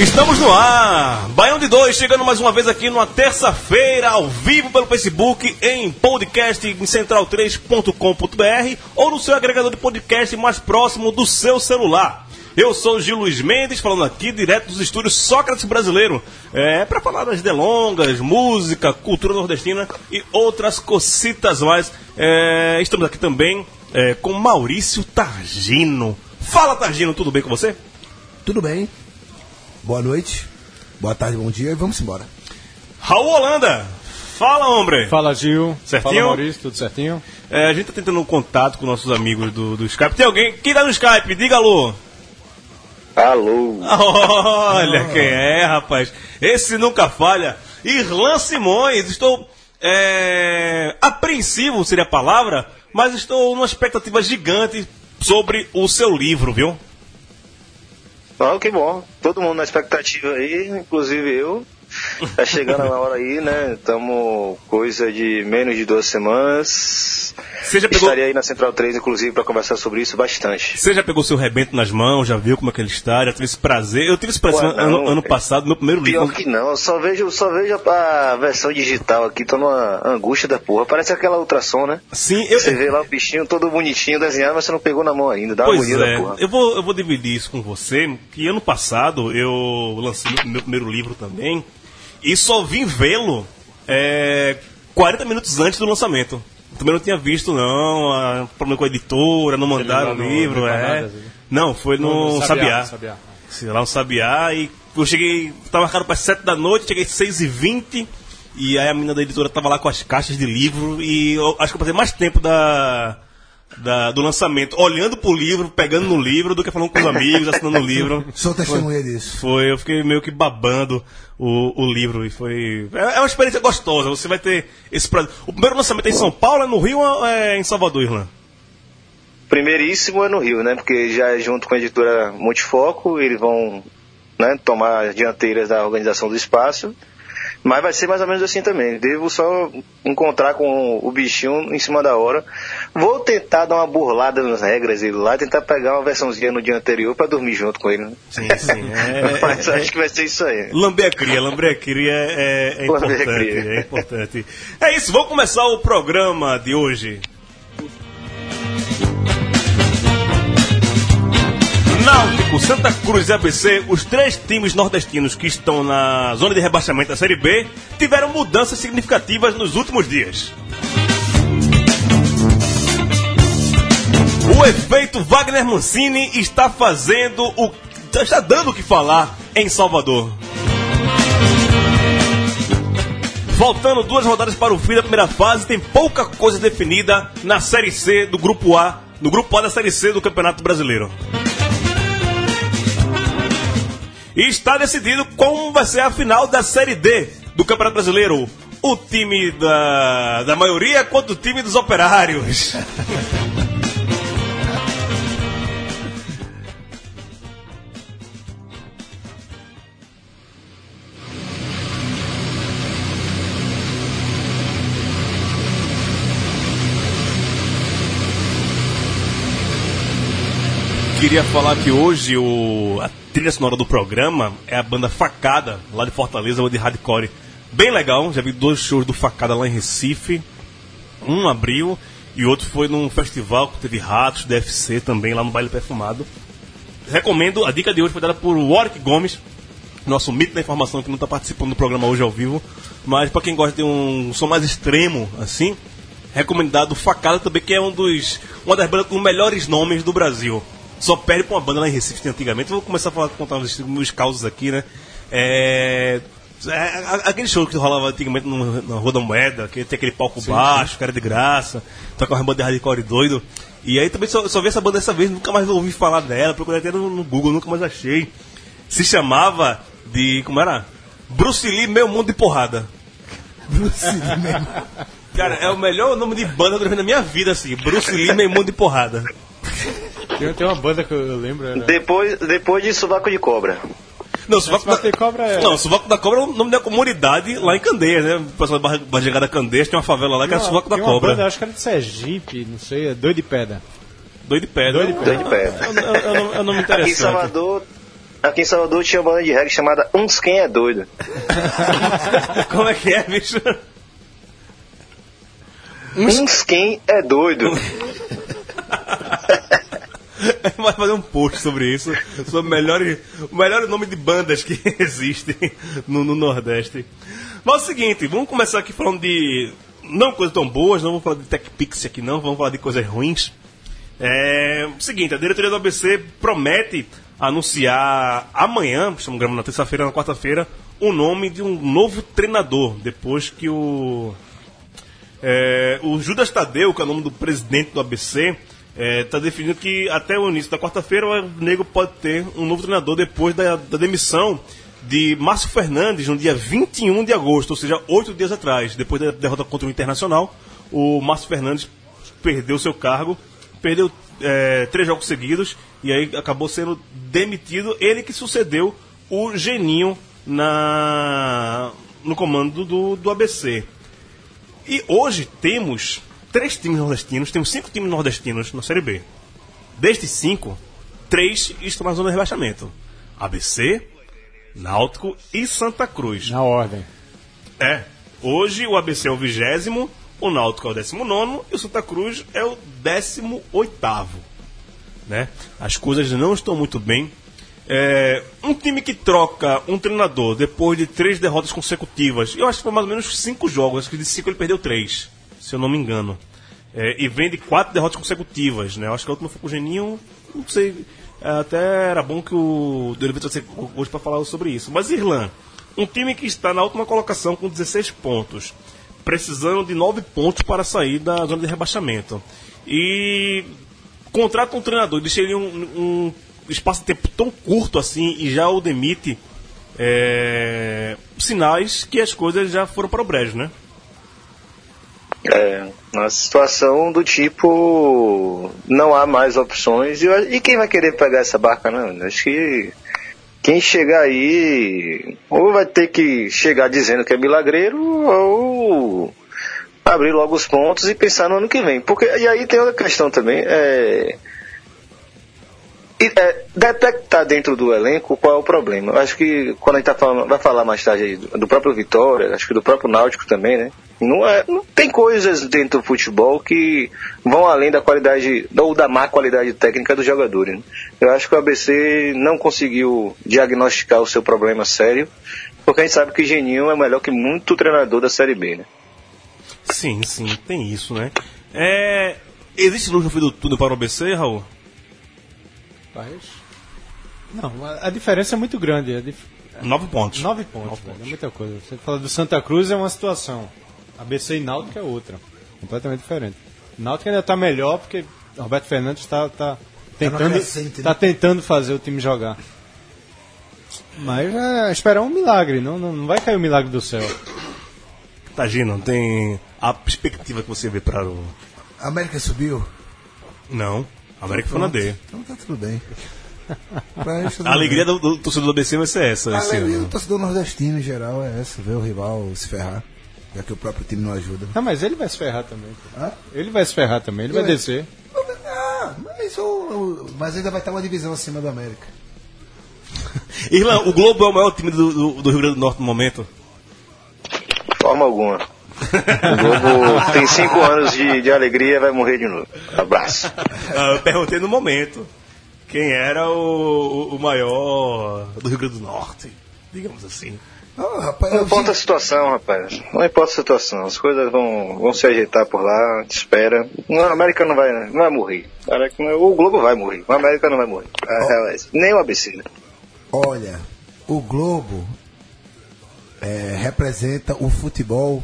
Estamos no ar! Baião de Dois chegando mais uma vez aqui numa terça-feira, ao vivo pelo Facebook, em podcast em central3.com.br ou no seu agregador de podcast mais próximo do seu celular. Eu sou o Gil Luiz Mendes, falando aqui direto dos estúdios Sócrates Brasileiro, é, para falar das delongas, música, cultura nordestina e outras cocitas mais. É, estamos aqui também é, com Maurício Targino. Fala Targino, tudo bem com você? Tudo bem. Boa noite, boa tarde, bom dia e vamos embora. Raul Holanda, fala homem! Fala Gil, Certinho? fala Maurício, tudo certinho? É, a gente tá tentando um contato com nossos amigos do, do Skype. Tem alguém? Quem tá no Skype? Diga alô! Alô, Olha quem é, rapaz. Esse nunca falha. Irlan Simões, estou é, apreensivo, seria a palavra, mas estou numa expectativa gigante sobre o seu livro, viu? Oh, que bom. Todo mundo na expectativa aí, inclusive eu. Tá chegando a hora aí, né? Estamos coisa de menos de duas semanas. Já pegou, Estaria aí na Central 3, inclusive, para conversar sobre isso bastante. você já pegou seu rebento nas mãos, já viu como é que ele está, já teve esse prazer. Eu tive esse prazer Pô, ano, não, ano é. passado, meu primeiro livro. Pior que não, eu só vejo, só vejo a versão digital aqui, tô numa angústia da porra. Parece aquela ultrassom, né? Sim, eu, Você vê lá o bichinho todo bonitinho desenhado, mas você não pegou na mão ainda. Dá uma Pois agonia é, da porra. eu vou, eu vou dividir isso com você, que ano passado eu lancei meu- meu primeiro livro também, e só vim vê-lo é, 40 minutos antes do lançamento. Também não tinha visto, não, a- problema com a editora, não mandaram o no livro, é. Não, foi no, Sabiá. Sabiá. Sei lá, no Sabiá, e eu cheguei, tava marcado para 7 da noite, cheguei às 6 e 20 e aí a menina da editora tava lá com as caixas de livro, e eu acho que eu passei mais tempo da, da- do lançamento olhando pro livro, pegando no livro, do que falando com os amigos, assinando o livro. Sou testemunha disso. Foi, eu fiquei meio que babando o, o livro, e foi... É é uma experiência gostosa, você vai ter esse prazer. O primeiro lançamento é em São Paulo, é no Rio ou é em Salvador, Irlan? Primeiríssimo é no Rio, né? Porque já é junto com a editora Multifoco, eles vão né, tomar as dianteiras da organização do espaço. Mas vai ser mais ou menos assim também. Devo só encontrar com o bichinho em cima da hora. Vou tentar dar uma burlada nas regras dele lá, tentar pegar uma versãozinha no dia anterior pra dormir junto com ele. né? Sim, sim. É, Mas é- acho que vai ser isso aí. Lamber a cria, lamber a cria é, é importante, é importante. É isso, vamos começar o programa de hoje. Náutico, Santa Cruz e ABC, os três times nordestinos que estão na zona de rebaixamento da Série B, tiveram mudanças significativas nos últimos dias. O efeito Wagner Mancini está fazendo o. está dando o que falar em Salvador. Faltando duas rodadas para o fim da primeira fase, tem pouca coisa definida na Série C do Grupo A, no Grupo A da Série C do Campeonato Brasileiro. E está decidido como vai ser a final da Série D do Campeonato Brasileiro. O time da, da maioria contra o time dos operários. Queria falar que hoje o, a trilha sonora do programa é a banda Facada, lá de Fortaleza, de hardcore. Bem legal, já vi dois shows do Facada lá em Recife. Um abriu e outro foi num festival que teve ratos, DFC também, lá no Baile Perfumado. Recomendo, a dica de hoje foi dada por Warwick Gomes, nosso mito da informação que não está participando do programa hoje ao vivo. Mas para quem gosta de um som mais extremo, assim, recomendado Facada também, que é um dos, uma das bandas com melhores nomes do Brasil. Só perde pra uma banda lá em Recife antigamente. Eu vou começar a falar, contar os meus causos aqui, né? É, É, aquele show que rolava antigamente no- na Rua da Moeda, que tem aquele palco baixo, que era de graça, toca uma banda de hardcore doido. E aí também só, só vi essa banda dessa vez, nunca mais ouvi falar dela, procurei até no, no Google, nunca mais achei. Se chamava de. como era? Bruce Lee, meu mundo de porrada. Cara, é o melhor nome de banda que eu já vi na minha vida, assim. Bruce Lee, meu mundo de porrada. Tem, tem uma banda que eu lembro. Era... Depois, depois de Sovaco de Cobra. Não, Sovaco da, Bater cobra é. não, Sovaco da Cobra é o nome da comunidade lá em Candeias, né? O pessoal da Barra- Barra da Candeias tem uma favela lá que é Sovaco da Cobra. Banda, acho que era de Sergipe, não sei, é Doido de Pedra. Doido de pedra. Doido de Doido de pedra. É um- é é é nome Aqui em interessante. Salvador, aqui em Salvador tinha uma banda de reggae chamada Uns Quem é Doido. Como é que é, bicho? Uns Quem é Doido. Vai fazer um post sobre isso. Sobre melhor, o melhor nome de bandas que existem no, no Nordeste. Mas é o seguinte, vamos começar aqui falando de. Não coisas tão boas, não vamos falar de Tech Pix aqui não, vamos falar de coisas ruins. É seguinte, a diretoria do ABC promete anunciar amanhã, estamos gravando na terça-feira, na quarta-feira, o nome de um novo treinador, depois que o é, o Judas Tadeu, que é o nome do presidente do ABC, está definindo que até o início da quarta-feira o Nego pode ter um novo treinador depois da, da demissão de Márcio Fernandes no dia 21 de agosto, ou seja, oito dias atrás, depois da derrota contra o Internacional, o Márcio Fernandes perdeu seu cargo, perdeu é, três jogos seguidos e aí acabou sendo demitido. Ele que sucedeu o Geninho na, no comando do, do ABC. E hoje temos três times nordestinos, temos cinco times nordestinos na Série B. Destes cinco, três estão na zona de rebaixamento: ABC, Náutico e Santa Cruz. Na ordem. É. Hoje o ABC é o vigésimo, o Náutico é o décimo nono e o Santa Cruz é o décimo oitavo. Né? As coisas não estão muito bem. É, um time que troca um treinador depois de três derrotas consecutivas, eu acho que foi mais ou menos cinco jogos, acho que de cinco ele perdeu três, se eu não me engano. É, e vem de quatro derrotas consecutivas, né? Eu acho que a última foi com o Geninho, não sei. é, Até era bom que o Dorival trouxe hoje para falar sobre isso. Mas Irlan, um time que está na última colocação com 16 pontos, precisando de 9 pontos para sair da zona de rebaixamento. E contrata um treinador, deixa ele um, um espaço de tempo tão curto assim e já o demite, é, sinais que as coisas já foram para o brejo, né? É, uma situação do tipo não há mais opções e, e quem vai querer pegar essa barca não? Acho que quem chegar aí ou vai ter que chegar dizendo que é milagreiro ou abrir logo os pontos e pensar no ano que vem. Porque e aí tem outra questão também, é, é, detectar dentro do elenco qual é o problema. Eu acho que quando a gente tá falando, vai falar mais tarde do, do próprio Vitória, acho que do próprio Náutico também, né? Não, é, não tem coisas dentro do futebol que vão além da qualidade ou da má qualidade técnica dos jogadores. né? Eu acho que o ABC não conseguiu diagnosticar o seu problema sério, porque a gente sabe que Geninho é melhor que muito treinador da Série B, né? Sim, sim, tem isso, né? É, existe luz no fim do túnel para o ABC, Raul? Mas... Não, a, a diferença é muito grande. É dif... Nove pontos. Nove pontos, velho, é muita coisa. Você fala do Santa Cruz é uma situação. ABC e Náutico é outra. Completamente diferente. Náutico ainda está melhor porque Roberto Fernandes está tá tentando, crescente, né? tá tentando fazer o time jogar. Mas é esperar um milagre, não, não, não vai cair o milagre do céu. Tá, Gino, tem a perspectiva que você vê para o. A América subiu? Não, América foi na D. Então tá tudo bem. A alegria bem. do, do torcedor do ABC vai ser essa. A alegria ano. do torcedor nordestino em geral é essa, ver o rival se ferrar. Já que o próprio time não ajuda. Não, mas ele vai se ferrar também. Hã? Ele vai se ferrar também, ele vai É. descer. Ah, mas, o, o- mas ainda vai estar uma divisão acima do América. Irlan, o Globo é o maior time do, do, do Rio Grande do Norte no momento. Forma alguma. O Globo tem cinco anos de, de alegria vai morrer de novo. Abraço. Ah, eu perguntei no momento quem era o, o- maior do Rio Grande do Norte, digamos assim. Oh, rapaz, Não importa a situação, rapaz. Não importa a situação. As coisas vão, vão se ajeitar por lá, a gente espera. Não, a América não vai, não vai morrer. A América não- O Globo vai morrer. A América não vai morrer. É essa. Nem o ABC, né? Olha, o Globo é, representa o futebol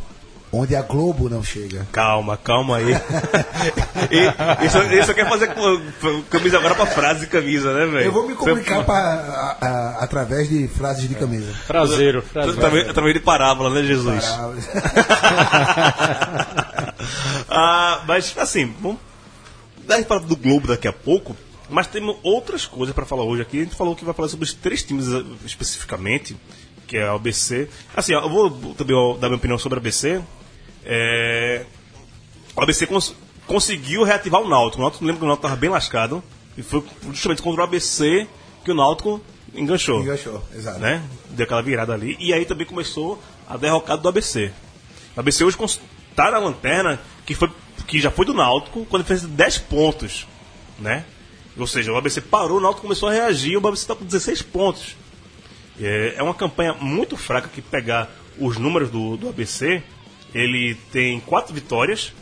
onde a Globo não chega. Calma, calma aí. e, isso, isso quer fazer camisa agora pra frase de camisa, né, velho? Eu vou me comunicar pra, a- a- através de frases de camisa. Fraseiro, fraseiro. Através, através de parábola, né, Jesus? ah, mas, assim, vamos dar falar do Globo daqui a pouco, mas temos outras coisas para falar hoje aqui. A gente falou que vai falar sobre os três times eh, especificamente, que é a ABC. Assim, ó, eu vou também ó, dar minha opinião sobre a ABC. É, o ABC cons- conseguiu reativar o Náutico. O Náutico, lembra que o Náutico estava bem lascado, e foi justamente contra o ABC que o Náutico enganchou Enganchou, exato. né? Deu aquela virada ali. E aí também começou a derrocada do ABC. O ABC hoje está na lanterna, que, foi, que já foi do Náutico, quando fez 10 pontos, né? Ou seja, o ABC parou, o Náutico começou a reagir, o ABC está com 16 pontos. É, é uma campanha muito fraca que pegar os números do, do ABC, ele tem 4 vitórias,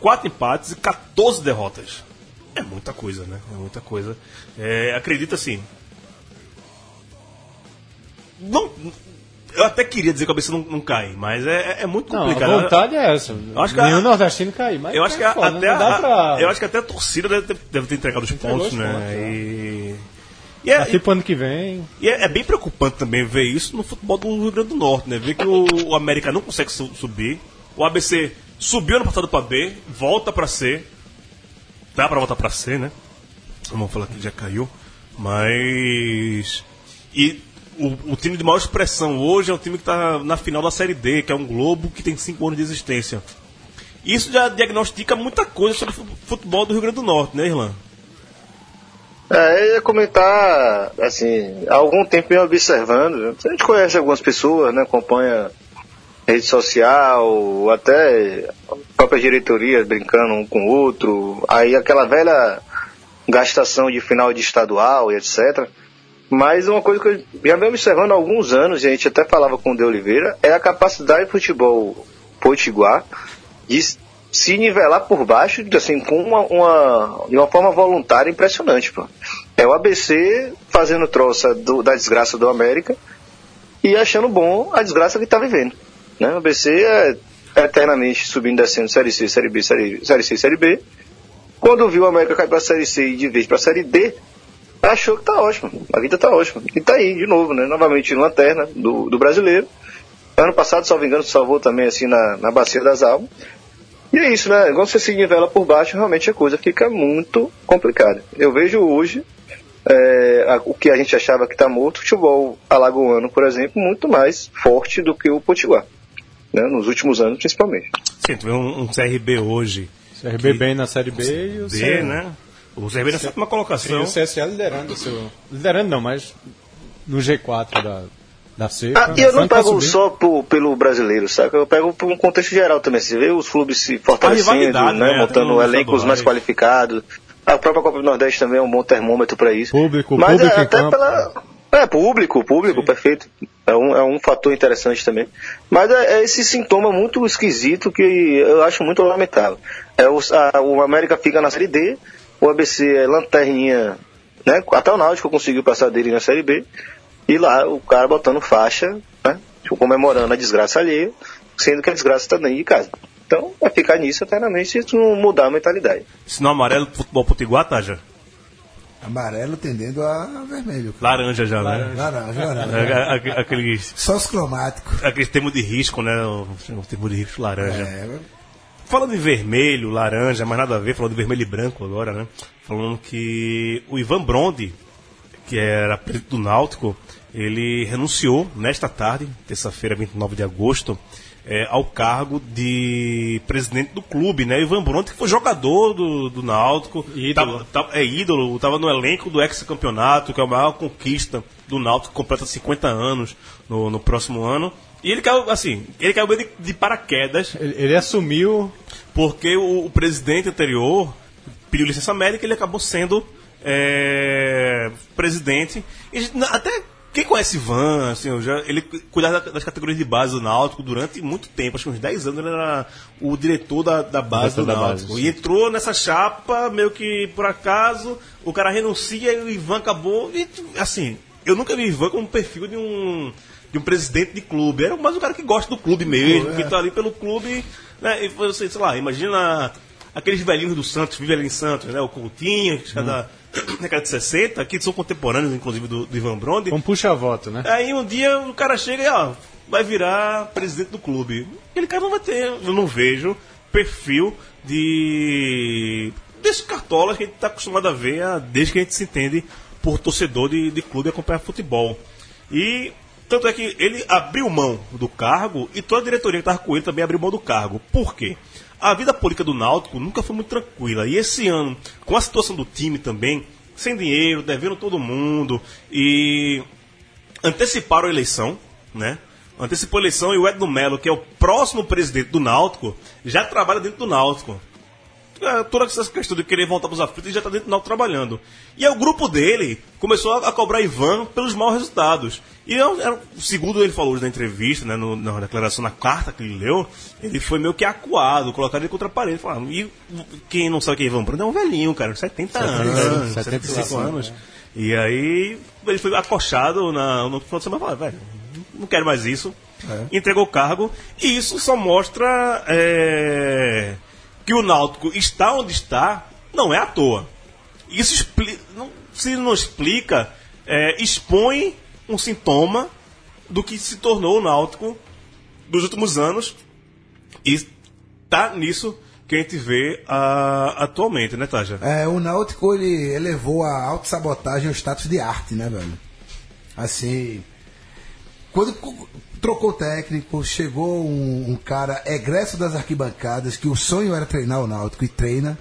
4 empates e 14 derrotas. É muita coisa, né? É muita coisa. É, acredito assim, não, eu até queria dizer que a cabeça não, não cai, mas é, é muito Não, complicado. a vontade é essa. acho que Nenhum a- nordestino cair, mas eu acho que é foda, até não dá a, pra... eu acho que até a torcida deve ter, deve ter entregado os Entregou pontos, os né? pontos, é. e, e, é, pro ano que vem... e é, é bem preocupante também ver isso no futebol do Rio Grande do Norte, né? Ver que o, o América não consegue su- subir, o ABC subiu ano passado para B, volta para C, dá para voltar para C, né? Vamos falar que já caiu, mas e o, o time de maior expressão hoje é o time que está na final da Série D, que é um Globo que tem cinco anos de existência. Isso já diagnostica muita coisa sobre o fu- futebol do Rio Grande do Norte, né, Irlan? É, eu ia comentar, assim, há algum tempo venho observando, a gente conhece algumas pessoas, né, acompanha rede social, até própria diretoria brincando um com o outro, aí aquela velha gastação de final de estadual e etc. Mas uma coisa que eu já venho observando há alguns anos, e a gente até falava com o De Oliveira, é a capacidade do futebol potiguar de se nivelar por baixo, assim, com uma, uma, de uma forma voluntária impressionante, pô. É o ABC fazendo troça do- da desgraça do América e achando bom a desgraça que está vivendo. Né? O ABC é eternamente subindo e descendo Série C, Série B, Série, série C, Série B. Quando viu o América cair para a Série C e de vez para a Série D, achou que tá ótimo, a vida tá ótima. E tá aí, de novo, né? Novamente lanterna do, do brasileiro. Ano passado, salvo engano, salvou também assim na, na Bacia das Almas. E é isso, né? Quando você se nivela por baixo, realmente a coisa fica muito complicada. Eu vejo hoje é, a- o que a gente achava que está morto, o futebol alagoano, por exemplo, muito mais forte do que o Potiguar. Né? Nos últimos anos, principalmente. Sim, tu vê um, um CRB hoje, CRB Que- bem na Série B e o D, C, né? O CRB na sétima E colocação. o CSA liderando o seu... Liderando não, mas no G4 da, da C. Ah, e eu não pego subir. só por- pelo brasileiro, saca? Eu pego por um contexto geral também. Você vê os clubes se fortalecendo, né? né? montando nos elencos mais qualificados. A própria Copa do Nordeste também é um bom termômetro para isso. Público, Mas público é até campo. pela. É, público, público, perfeito. É um, é um fator interessante também. Mas é, é esse sintoma muito esquisito que eu acho muito lamentável. É o, a- o América fica na Série D, o ABC é lanterninha, né? Até o Náutico conseguiu passar dele na Série B. E lá o cara botando faixa, né? Tipo, comemorando a desgraça alheia, sendo que a desgraça está dentro de casa. Então vai ficar nisso eternamente se isso não mudar a mentalidade. Sinal amarelo pro futebol potiguar, tá já? Amarelo tendendo a vermelho. Laranja já, né? Laranja, laranja. É, é, aque- Aqueles, Sócio cromático. aqueles termos de risco, né? O, o termo de risco laranja. É, Falando de vermelho, laranja, mas nada a ver, falando de vermelho e branco agora, né? Falando que o Ivan Brondi, que era presidente do Náutico, ele renunciou nesta tarde, terça-feira, 29 de agosto, eh, ao cargo de presidente do clube, né? Ivan Brondi, que foi jogador do, do Náutico, Ídolo. é ídolo, estava no elenco do ex-campeonato, que é a maior conquista do Náutico, completa 50 anos no, no próximo ano. E ele caiu, assim, ele caiu de, de paraquedas Ele, ele assumiu porque o, o presidente anterior pediu licença médica e ele acabou sendo é, presidente. E até quem conhece Ivan, assim, já, ele cuidava da- das categorias de base do Náutico durante muito tempo, acho que uns 10 anos ele era o diretor da, da base Diretor do da Náutico. base, e entrou nessa chapa, meio que por acaso, o cara renuncia e o Ivan acabou. E, assim, eu nunca vi Ivan como perfil de um de um presidente de clube. Era mais um cara que gosta do clube mesmo, que tá ali pelo clube. Né? E você, sei lá, imagina aqueles velhinhos do Santos, vivem ali em Santos, né? O Coutinho, que é da década de 60, que são contemporâneos, inclusive, do, do Ivan Brondi. Um puxa-voto, né? Aí um dia o cara chega e, ó, vai virar presidente do clube. Aquele cara não vai ter, eu não vejo perfil de. desses cartolas que a gente está acostumado a ver ah, desde que a gente se entende por torcedor de, de clube e acompanhar futebol. E tanto é que ele abriu mão do cargo e toda a diretoria que estava com ele também abriu mão do cargo. Por quê? A vida política do Náutico nunca foi muito tranquila. E esse ano, com a situação do time também, sem dinheiro, devendo todo mundo, e anteciparam a eleição, né? Antecipou a eleição e o Edno Melo, que é o próximo presidente do Náutico, já trabalha dentro do Náutico. É, toda essa questão de querer voltar para os aflitos, ele já está dentro do Náutico trabalhando. E aí o grupo dele começou a, cobrar Ivan pelos maus resultados. E era- segundo ele falou hoje na entrevista, né, no- na declaração, na carta que ele leu, ele foi meio que acuado, colocado ele contra a parede. E quem não sabe quem é Ivan Bruno é um velhinho, cara, 70 anos, anos, 75 75 anos. E aí ele foi acochado na, no final de semana e falou, velho, não quero mais isso. Entregou o cargo. E isso só mostra é, que o Náutico está onde está, não é à toa. Isso não, se não explica, é, expõe um sintoma do que se tornou o Náutico dos últimos anos. E tá nisso que a gente vê ah, atualmente, né, Taja? É, o Náutico ele elevou a autossabotagem ao status de arte, né, velho? Assim. Quando trocou técnico, chegou um, um cara egresso das arquibancadas, que o sonho era treinar o Náutico e treina.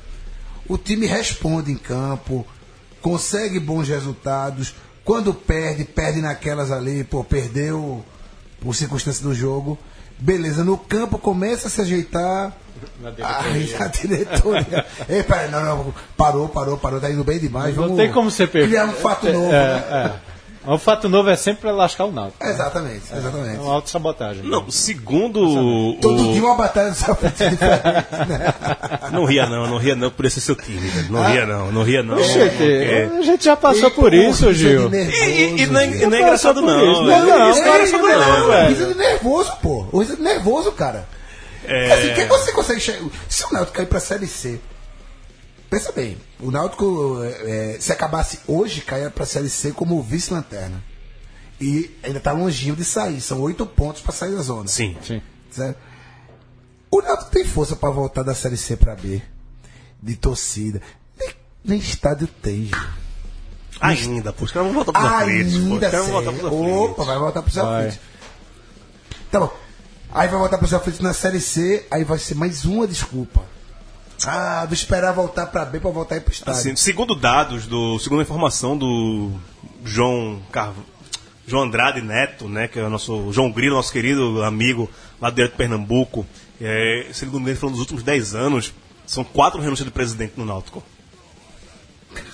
O time responde em campo, consegue bons resultados. Quando perde, perde naquelas ali, pô, perdeu por circunstância do jogo. Beleza, no campo começa a se ajeitar. Aí a diretoria. Ei, não, não, parou, parou, parou, tá indo bem demais. Não vamos tem como ser perfeito. Criar um fato É, novo. é, né? é. O fato novo é sempre pra lascar o Náutico. Exatamente, É exatamente. uma autossabotagem. Não, segundo o- Todo dia uma batalha diferente, né? Não ria não, não ria não por esse seu time, velho. Não ria não, não ria não. Gente, porque- a gente já passou E, por isso, Gil. de nervoso, E, e- e não é, não é engraçado por não. isso. velho. Não, não, Isso não é engraçado não, não. Risa de nervoso, pô. O Risa de nervoso, cara. É. Assim, quem você consegue chegar. Se o Náutico cair pra Série C. Pensa bem, o Náutico, é, se acabasse hoje, caia pra Série C como vice-lanterna. E ainda tá longinho de sair, são oito pontos pra sair da zona. Sim. Sim. Certo? O Náutico tem força pra voltar da Série C pra B. De torcida. Nem, nem estádio tem, Gil. Ainda, pô. Os caras vão voltar pros aflitos, pô. Os Ainda voltar pros Opa, vai voltar pros aflitos. Tá bom. Aí vai voltar pros aflitos na Série C, aí vai ser mais uma desculpa. Ah, vou esperar voltar pra B pra voltar aí pro estádio. Assim, segundo dados, do, segundo a informação do João Carv... João Andrade Neto, né, que é o nosso João Grilo, nosso querido amigo lá direto de Pernambuco, é, segundo ele, falou nos últimos 10 anos, são quatro renúncias de presidente no Náutico.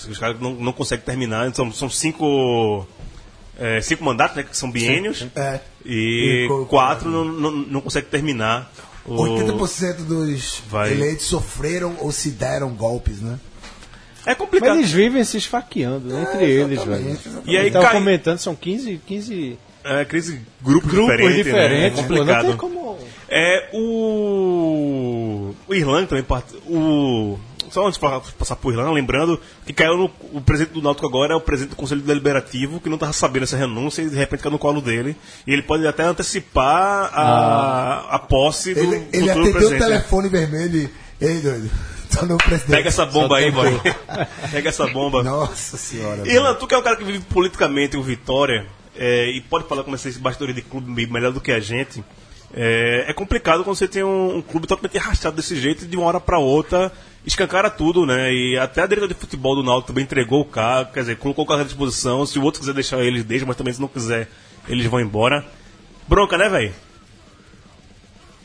Os caras não, não conseguem terminar, são, são cinco, é, cinco mandatos, né, que são biênios, É. e E quatro não, não, não conseguem terminar. O... 80% dos Vai. eleitos sofreram ou se deram golpes, né? É Mas complicado. eles vivem se esfaqueando né, entre eles, velho. Exatamente. E aí cai- comentando, são 15, 15 É, crise grupos, grupos diferentes, diferentes. né? É pô, não complicado. tem como... É o. O Irlanda também. part- O. Só antes de pa- passar por Irlanda, lembrando que caiu no. O presidente do Náutico agora é o presidente do Conselho Deliberativo, que não estava sabendo essa renúncia e de repente caiu no colo dele. E ele pode até antecipar a, a posse do Ele, ele futuro atendeu o presidente. né? telefone vermelho e. Ei, doido. Presidente. Pega essa bomba aí, boy. Pega essa bomba. Nossa senhora. Irlanda, tu que é o cara que vive politicamente o Vitória é, e pode falar como esse bastidor de clube melhor do que a gente. É, é complicado quando você tem um, um clube totalmente arrastado desse jeito de uma hora para outra escancara tudo, né? E até a diretora de futebol do Náutico também entregou o carro, quer dizer, colocou o carro à disposição. Se o outro quiser deixar eles, deixa, mas também se não quiser, eles vão embora. Bronca, né, velho?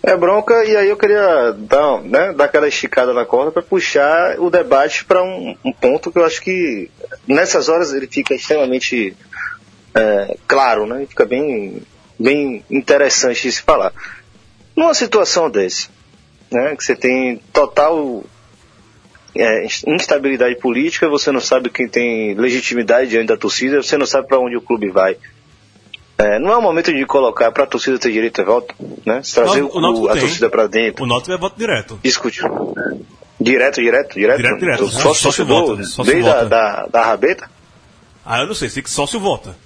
É bronca, e aí eu queria dar, né, dar aquela esticada na corda para puxar o debate para um, um ponto que eu acho que nessas horas ele fica extremamente é, claro, né? Fica bem, bem interessante de se falar. Numa situação desse, né, que você tem total é, instabilidade política, você não sabe quem tem legitimidade diante da torcida, você não sabe para onde o clube vai. É, não é o momento de colocar para a torcida ter direito a voto, né? Trazer Não, o, o Náutico a tem. torcida para dentro. O Náutico é voto direto. Discute. Direto, direto, direto. Direto, direto. Só Só se se vota, só se desde vota. da, da rabeta. Ah, eu não sei, sei que sócio vota.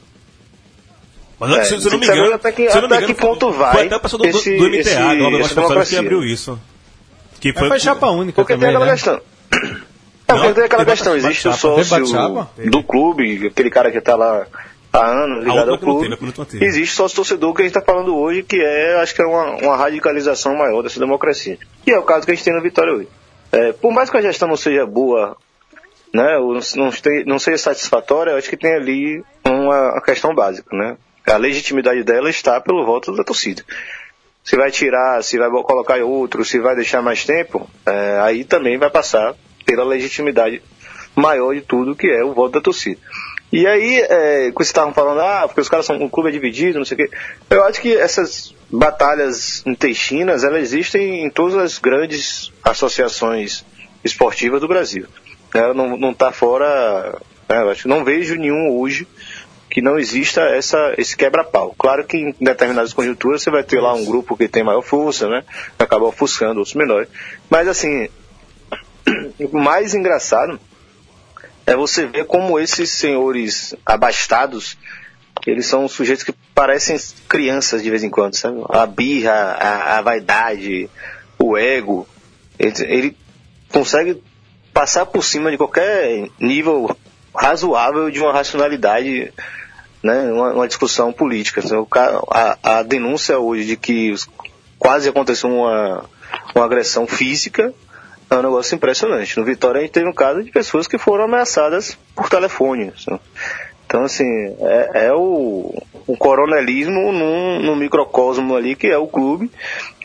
Mas É, se, se eu não me engano. até que- se não até engano, que ponto foi- vai Foi até o pessoal do, do, esse- do MTA, esse- essa Gonçalves, que abriu isso. Que Mas foi chapa única Porque também, tem aquela né? questão. É, porque Não, tem aquela tem questão, existe o sócio do clube, aquele cara que tá lá há anos ligado ao não clube. teve. Existe sócio torcedor que a gente tá falando hoje, que é, acho que é uma, uma radicalização maior dessa democracia. E é o caso que a gente tem no Vitória hoje. É, por mais que a gestão não seja boa, né, ou não, esteja- não seja satisfatória, eu acho que tem ali uma, uma questão básica, né? A legitimidade dela está pelo voto da torcida. Se vai tirar, se vai colocar outro, se vai deixar mais tempo, é, aí também vai passar pela legitimidade maior de tudo, que é o voto da torcida. E aí, é, quando vocês estavam falando, ah, porque os caras são um clube é dividido, não sei o quê. Eu acho que essas batalhas intestinas, elas existem em todas as grandes associações esportivas do Brasil. Ela não, não tá fora, né, eu acho que não vejo nenhum hoje que não exista essa, esse quebra-pau. Claro que em determinadas conjunturas você vai ter lá um grupo que tem maior força, né? Acaba ofuscando outros menores. Mas assim, o mais engraçado é você ver como esses senhores abastados, eles são sujeitos que parecem crianças de vez em quando, sabe? A birra, a, a vaidade, o ego, ele, ele consegue passar por cima de qualquer nível razoável de uma racionalidade, né, uma, uma discussão política. Ca- a, a denúncia hoje de que quase aconteceu uma, uma agressão física é um negócio impressionante. No Vitória a gente teve um caso de pessoas que foram ameaçadas por telefone. assim. Então, assim, é, é o, o coronelismo num, num microcosmo ali que é o clube.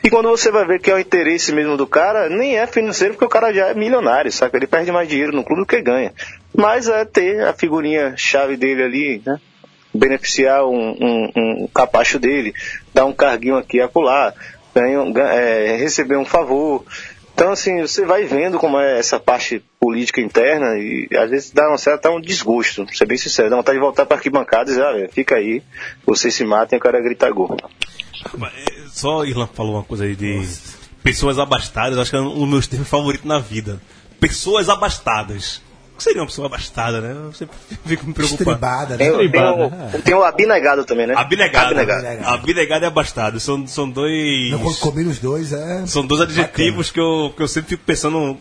E quando você vai ver que é o interesse mesmo do cara, nem é financeiro, porque o cara já é milionário, sabe? Ele perde mais dinheiro no clube do que ganha. Mas é ter a figurinha chave dele ali, né? Beneficiar um, um, um capacho dele, dar um carguinho aqui e acolá, ganhar um- ga- é, receber um favor. Então, assim, você vai vendo como é essa parte política interna e às vezes dá um certo um desgosto, pra ser bem sincero, dá vontade de voltar para arquibancada e dizer, ah, velho, fica aí, vocês se matem, o cara grita gol. Mas, é, Só Irlan falou uma coisa aí de pessoas abastadas, acho que é um dos meus termos favoritos na vida. Pessoas abastadas. Que seria uma pessoa abastada, né? Eu sempre fico me preocupando. Estribada, né? Tem, o- tem, o, tem o abnegado também, né? Abnegado. Abnegado. Abnegado e abastado. São, são dois. Não, quando combina os dois, é. São dois adjetivos que eu, que eu sempre fico pensando.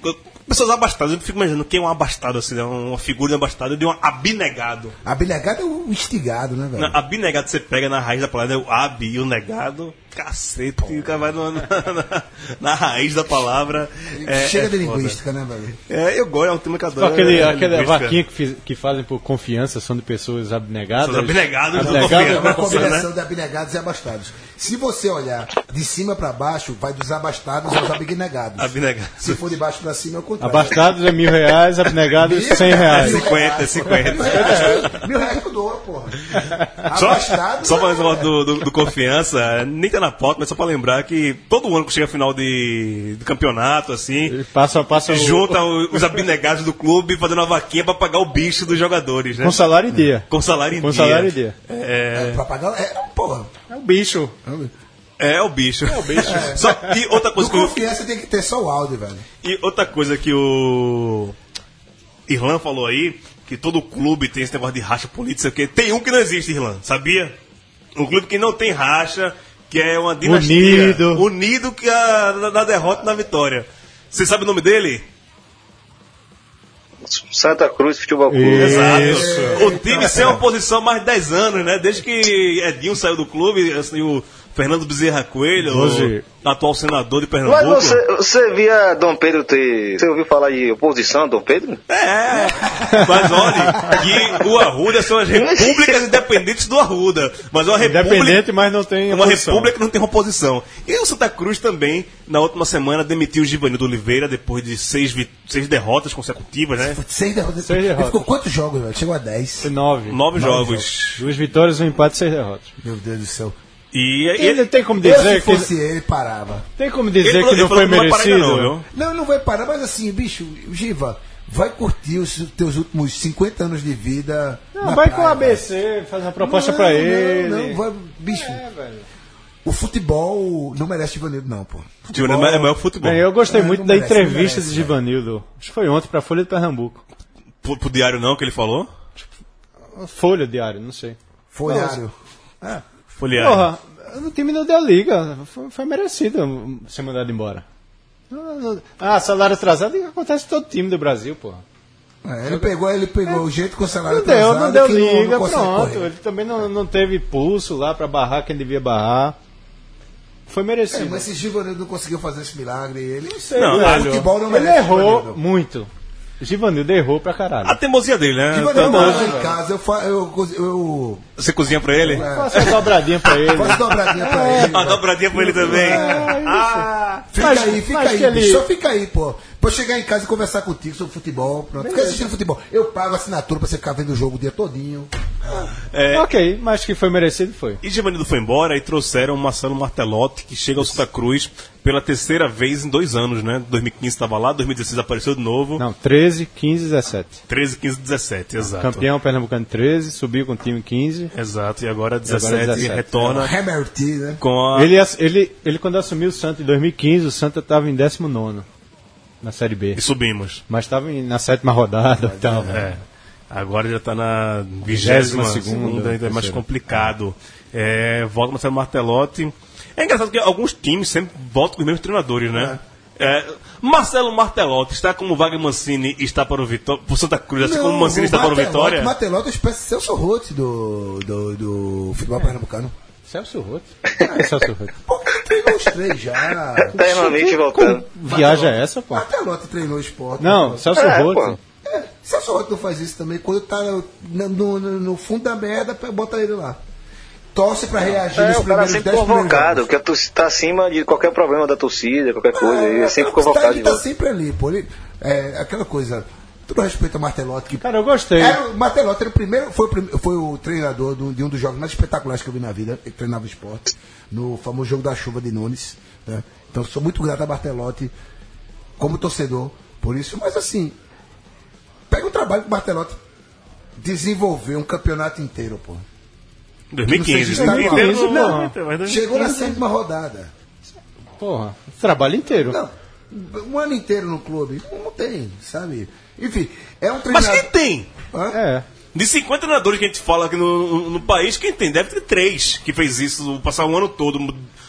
Pessoas abastadas, eu fico imaginando quem é um abastado, assim, né? uma figura de abastado de um abnegado. Abnegado é o instigado, né, velho? Na- Abnegado você pega na raiz da palavra, né? o ab e o negado, cacete, o cara vai na, na- na raiz da palavra. É, Chega é de foda. linguística, né, velho? É, eu gosto, é um tema que eu adoro. Aquele, é, aquela vaquinha que, fiz- que fazem por confiança são de pessoas abnegadas. São abnegados, não Abnegados confiam. É uma não confiam, combinação de abnegados e abastados. Se você olhar de cima pra baixo, vai dos abastados aos abnegados. Abnegado. Se for de baixo pra cima, é o contrário. Abastados é mil reais, abnegados Mil cem reais. mil 50, 50. Mil reais eu dou, porra. Só, Abastado. só pra é- falar do, do, do confiança, nem tá na pauta, mas só pra lembrar que todo ano que chega a final de, de campeonato, assim, Ele Passa, passa junta o- os abnegados do clube fazendo uma vaquinha pra pagar o bicho dos jogadores, né? com salário em dia. Com salário em Com dia. salário em dia. É, Pra pagar. É, porra. É o bicho. É o bicho. É o bicho. Só que outra coisa Do que eu, confiança tem que ter só o áudio, velho. E outra coisa que o Irlan falou aí, que todo clube tem esse negócio de racha política, que tem um que não existe, Irlan, sabia? Um clube que não tem racha, que é uma dinastia. Unido. Unido que a, na, na derrota e na vitória. Você sabe o nome dele? Santa Cruz Futebol Clube. Exato. O time sem oposição há mais de 10 anos, né? Desde que Edinho saiu do clube, assim, o Fernando Bezerra Coelho, o atual senador de Mas Pernambuco. você, você via Dom Pedro ter. Você ouviu falar de oposição a Dom Pedro? É, mas olha, que o Arruda são as repúblicas independentes do Arruda. Mas é uma república, Independente, mas não tem uma oposição. república que não tem oposição. E o Santa Cruz também, na última semana, demitiu o Givanildo Oliveira depois de seis, seis derrotas consecutivas, né? Seis derrotas. Seis derrotas. Ele ficou quantos jogos, velho? Chegou a 10. Tem Nove. Nove jogos. Duas vitórias, um empate, seis derrotas. Meu Deus do céu. E Ele ele, tem como Eu, se dizer que fosse ele, parava. tem como dizer ele que não foi que não ainda merecido. não, viu? Não, não vai parar, mas assim, bicho, Giva, Vai curtir os teus últimos 50 anos de vida. Não, vai com o praia. ABC, faz uma proposta Não, pra não, ele. Não, vai, bicho. É, velho. O futebol não merece Givanildo, não, pô. É maior- é maior que futebol. Bem, eu gostei É, muito não da merece, não entrevista merece, de Givanildo. Acho que foi ontem pra Folha de Pernambuco. Pro, pro diário não, que ele falou? Folha diário, não sei. Folhário. Folheário. Porra, o time não deu liga. Foi, foi merecido ser mandado embora. Não, não- Ah, salário atrasado é que acontece em todo time do Brasil, porra. É, ele pegou, ele pegou o jeito com o salário Não deu, atrasado não deu que não- liga, não pronto. correr. Ele também não, não teve pulso lá pra barrar quem devia barrar. Foi É, merecido. mas se Givanildo não conseguiu fazer esse milagre, ele. Não, o velho. futebol não Ele errou Givanildo. muito. Givanildo errou pra caralho. A teimosia dele, né? Givanildo mora lá em casa, eu, fa- eu, eu, Você cozinha pra ele? Faça uma dobradinha pra ele. eu faço dobradinha pra ele. Uma dobradinha pra ele também. Ah, Fica Mas- aí, fica aí, ele- só fica aí, pô. Pra chegar em casa e conversar contigo sobre futebol, pronto. Fica assistindo futebol. Eu pago assinatura pra você ficar vendo o jogo o dia todinho. É, Ok, mas que foi merecido foi. E Givanildo foi embora e trouxeram o Marcelo Martelotti, que chega ao Santa Cruz pela terceira vez em dois anos, né? 2015 estava lá, 2016 apareceu de novo. Não, 13, 15, 17. 13, 15, 17, exato. Campeão pernambucano 13, subiu com o time 15. Exato, e agora 17, 17. retorna Hammer T, né? com a. Ele, ele, ele, quando assumiu o Santa em 2015, o Santa estava em 19 na Série B. E subimos. Mas estava na sétima rodada e tal. É. Agora já está na vigésima segunda, ainda é mais complicado. É, volta Marcelo Martelotti. É engraçado que alguns times sempre voltam com os mesmos treinadores, né? É, Marcelo Martelotti está como Wagner Mancini está para o Vitória, por Santa Cruz, assim como Mancini está para o Vitória. O Matelote é uma espécie de Celso Roth do, do, do futebol pernambucano. Celso Roth. É Celso Roth. Pô, ele treinou os três já. Eternamente voltando. Viagem é essa, pô? Matelote treinou o esporte. Não, Celso É, Roth. pô. É, Celso Roth não faz isso também. Quando tá no, no, no- no fundo da merda, bota ele lá. Torce pra reagir É, nos o cara primeiros sempre 10 primeiros convocado, que a torcida tá acima de qualquer problema da torcida, qualquer coisa. Ele é sempre o convocado de tá sempre ali, pô. Ele, é, aquela coisa. Todo respeito ao Martelotti, que Cara, eu gostei. Era, o Martelotti era o primeiro, foi o, prim- foi o treinador do- de um dos jogos mais espetaculares que eu vi na vida. Ele treinava esporte, no famoso jogo da chuva de Nunes. né? Então sou muito grato a Martelotti como torcedor por isso. Mas assim, pega o trabalho que o Martelotti desenvolveu um campeonato inteiro, pô. 2015. Não sei se está Inteiro, igual. não, Não. mas dois- Chegou na sétima rodada. Porra, trabalho inteiro. Não, um ano inteiro no clube. Não tem, sabe? Enfim, é um Mas treinador. quem tem? Hã? É. De 50 treinadores que a gente fala aqui no, no país, quem tem? Deve ter três que fez isso, passar o ano todo.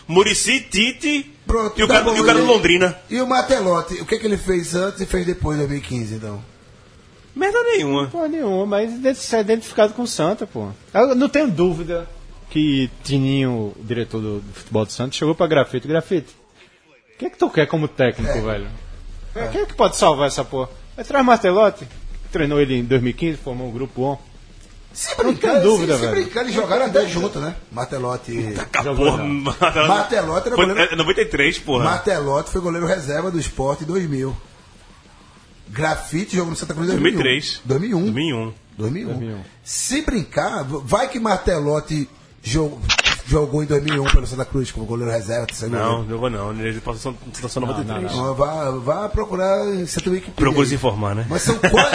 Murici, Tite Pronto, e o tá cara, bom, e o cara do Londrina. E o Martelotti, o que, que ele fez antes e fez depois de 2015, então? Merda nenhuma. Porra nenhuma, mas deve ser identificado com o Santa, pô. Eu não tenho dúvida que Tininho, o diretor do, do futebol do Santos, chegou pra Grafite. Grafite, o que é que tu quer como técnico, velho? Quem é que pode salvar essa porra? Vai traz Martelotti, treinou ele em 2015, formou um grupo on. Se Não brincar, tenho dúvida, se, se velho. brincar, eles jogaram até junto, né? Martelotti. Porra, Martelotti era Foi goleiro- é 93, porra. Martelotti foi goleiro reserva do esporte em 2000. Grafite jogou no Santa Cruz em 2003. 2001. 2001. 2001. 2001. Se brincar, vai que Martelotti jogou, jogou em 2001 pelo Santa Cruz como goleiro reserva. terceiro Não, goleiro. não vou não. Ele passou situação 93. Não, vá, vá procurar em Santa Wikipedia. Procura se informar, né? Mas são qua-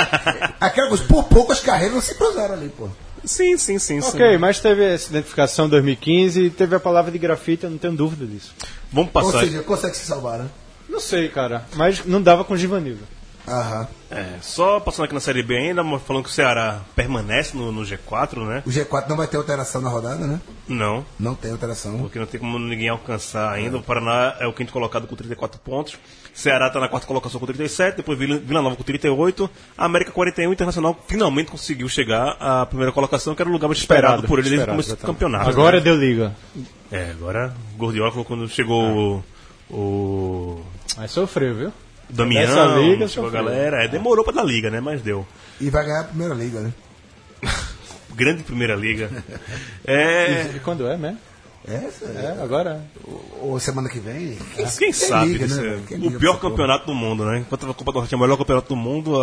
aquela coisa, por poucas carreiras não se cruzaram ali, pô. Sim, sim, sim. sim. Ok, mas teve essa identificação em 2015 e teve a palavra de grafite, eu não tenho dúvida disso. Vamos Ou passar. seja, consegue se salvar, né? Não sei, cara, mas não dava com Givanildo. Aham. É, só passando aqui na Série B ainda, falando que o Ceará permanece no, no G4, né? O G4 não vai ter alteração na rodada, né? Não, Não tem alteração. porque não tem como ninguém alcançar ainda. O Paraná é o quinto colocado com 34 pontos. Ceará está na quarta colocação com 37, depois Vila, Nova com 38. A América 41, Internacional finalmente conseguiu chegar à primeira colocação, que era o lugar mais esperado, por ele desde o esperado, começo do campeonato. Agora deu liga. É, agora Gordiola quando chegou o, o Mas sofreu, viu? Damião, liga, chegou a galera. É, demorou pra dar liga, né? Mas deu. E vai ganhar a primeira liga, né? Grande primeira liga. É. E quando é, né? Essa É, agora. Ou semana que vem. Quem sabe liga, né? Quem O pior campeonato do mundo, né? Enquanto a Copa do Norte é o melhor campeonato do mundo,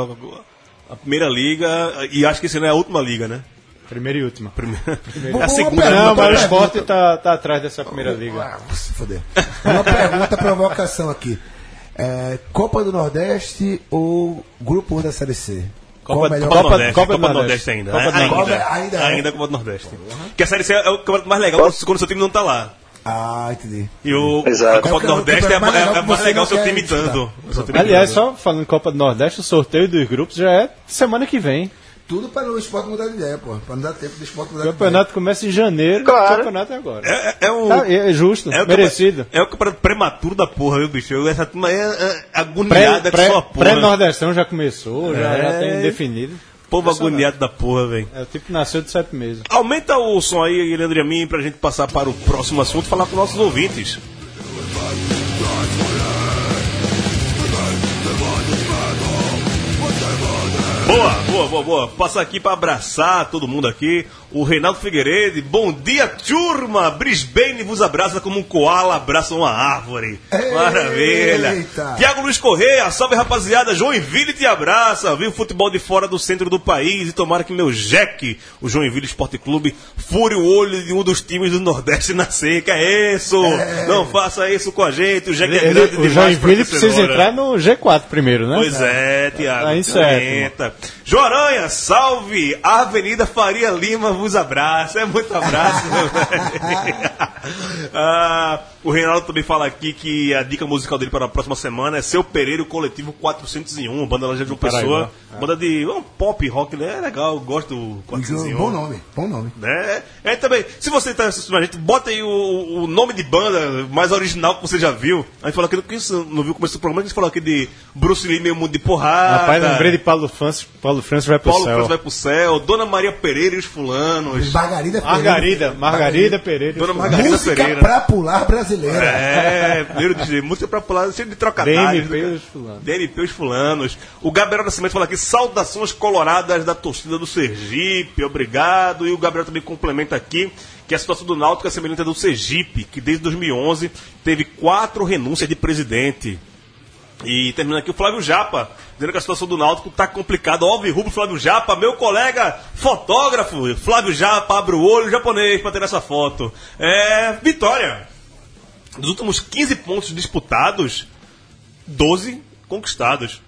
a, a primeira liga, e acho que esse não é a última liga, né? Primeira e última. Primeira, é a segunda. pergunta, Não, mas o pergunta. esporte tá, tá atrás dessa primeira liga. Ah, se foder. Uma pergunta, provocação aqui. É, Copa do Nordeste ou Grupo 1 da Série C? Copa? Copa, Copa- do Nordeste, Copa Copa, do do Nordeste. Nordeste ainda. Copa do ainda, Nordeste. Ainda é. ainda Copa do Nordeste. Que a Série C é o campeonato mais legal quando quando o seu time não tá lá. Ah, entendi. E o, Exato. a Copa do É Nordeste é, campeonato mais é- legal é que mais legal seu time estando. Aliás, só falando em Copa do Nordeste, o sorteio dos grupos já é semana que vem. Tudo para o esporte mudar de ideia, pô. Para não dar tempo do esporte O mudar de campeonato começa em janeiro, Claro. o campeonato é agora. É, é o. Tá, é justo, É o merecido. É o campeonato prematuro da porra, viu, bicho? Essa turma é, é Pré- agoniada que pré- só a porra. Pré-Nordestão já começou, já, É. já tem definido. Povo agoniado da porra, velho. É o tipo que nasceu de sete meses. Aumenta o som aí, Leandro e a mim, pra gente passar para o próximo assunto e falar com nossos ouvintes. Boa, boa, boa, boa. Passa aqui para abraçar todo mundo aqui. O Reinaldo Figueiredo. Bom dia, turma. Brisbane vos abraça como um koala abraça uma árvore. Eita. Maravilha. Tiago Luiz Correia, salve rapaziada. Joinville te abraça. Viu futebol de fora do centro do país e tomara que meu Jack, o Joinville Esporte Clube, fure o olho de um dos times do Nordeste na seca. É isso. Não faça isso com a gente. O Jack é Ele- grande o demais Joinville pra precisa entrar no G4 primeiro, né? Pois é, Tiago. Aí certo, Eita. João Aranha, salve! Avenida Faria Lima vos abraça. É muito abraço, meu velho. Ah, o Reinaldo também fala aqui que a dica musical dele para a próxima semana é Seu Pereira, o Coletivo 401, banda lá de Paraíba. Pessoa. Banda de um pop rock, né? É legal, gosto do 401. Bom nome, bom nome. né? É também, se você está assistindo a gente, bota aí o, o nome de banda mais original que você já viu. A gente falou aqui, que isso não viu o começo do programa, a gente falou aqui de Bruce Lee, meio mundo de porrada. Rapaz, lembrei de Paulo Francis. Paulo Francis vai pro Paulo céu. França vai pro céu, Dona Maria Pereira e os fulanos. Margarida Pereira. Margarida, Margarida Pereira. Dona Margarida Música Pereira. pra pular brasileira. É, primeiro de música pra pular, cheio de trocadilhos. DMP né? os fulanos. DNP os fulanos. O Gabriel Nascimento fala aqui, saudações coloradas da torcida do Sergipe, obrigado. E o Gabriel também complementa aqui que a situação do Náutico é semelhante à do Sergipe, que desde 2011 teve quatro renúncias de presidente. E terminando aqui o Flávio Japa, dizendo que a situação do Náutico tá complicada. Óbvio, rubro Flávio Japa, meu colega fotógrafo, Flávio Japa, abre o olho japonês para ter essa foto. É, vitória. Dos últimos 15 pontos disputados, 12 conquistados.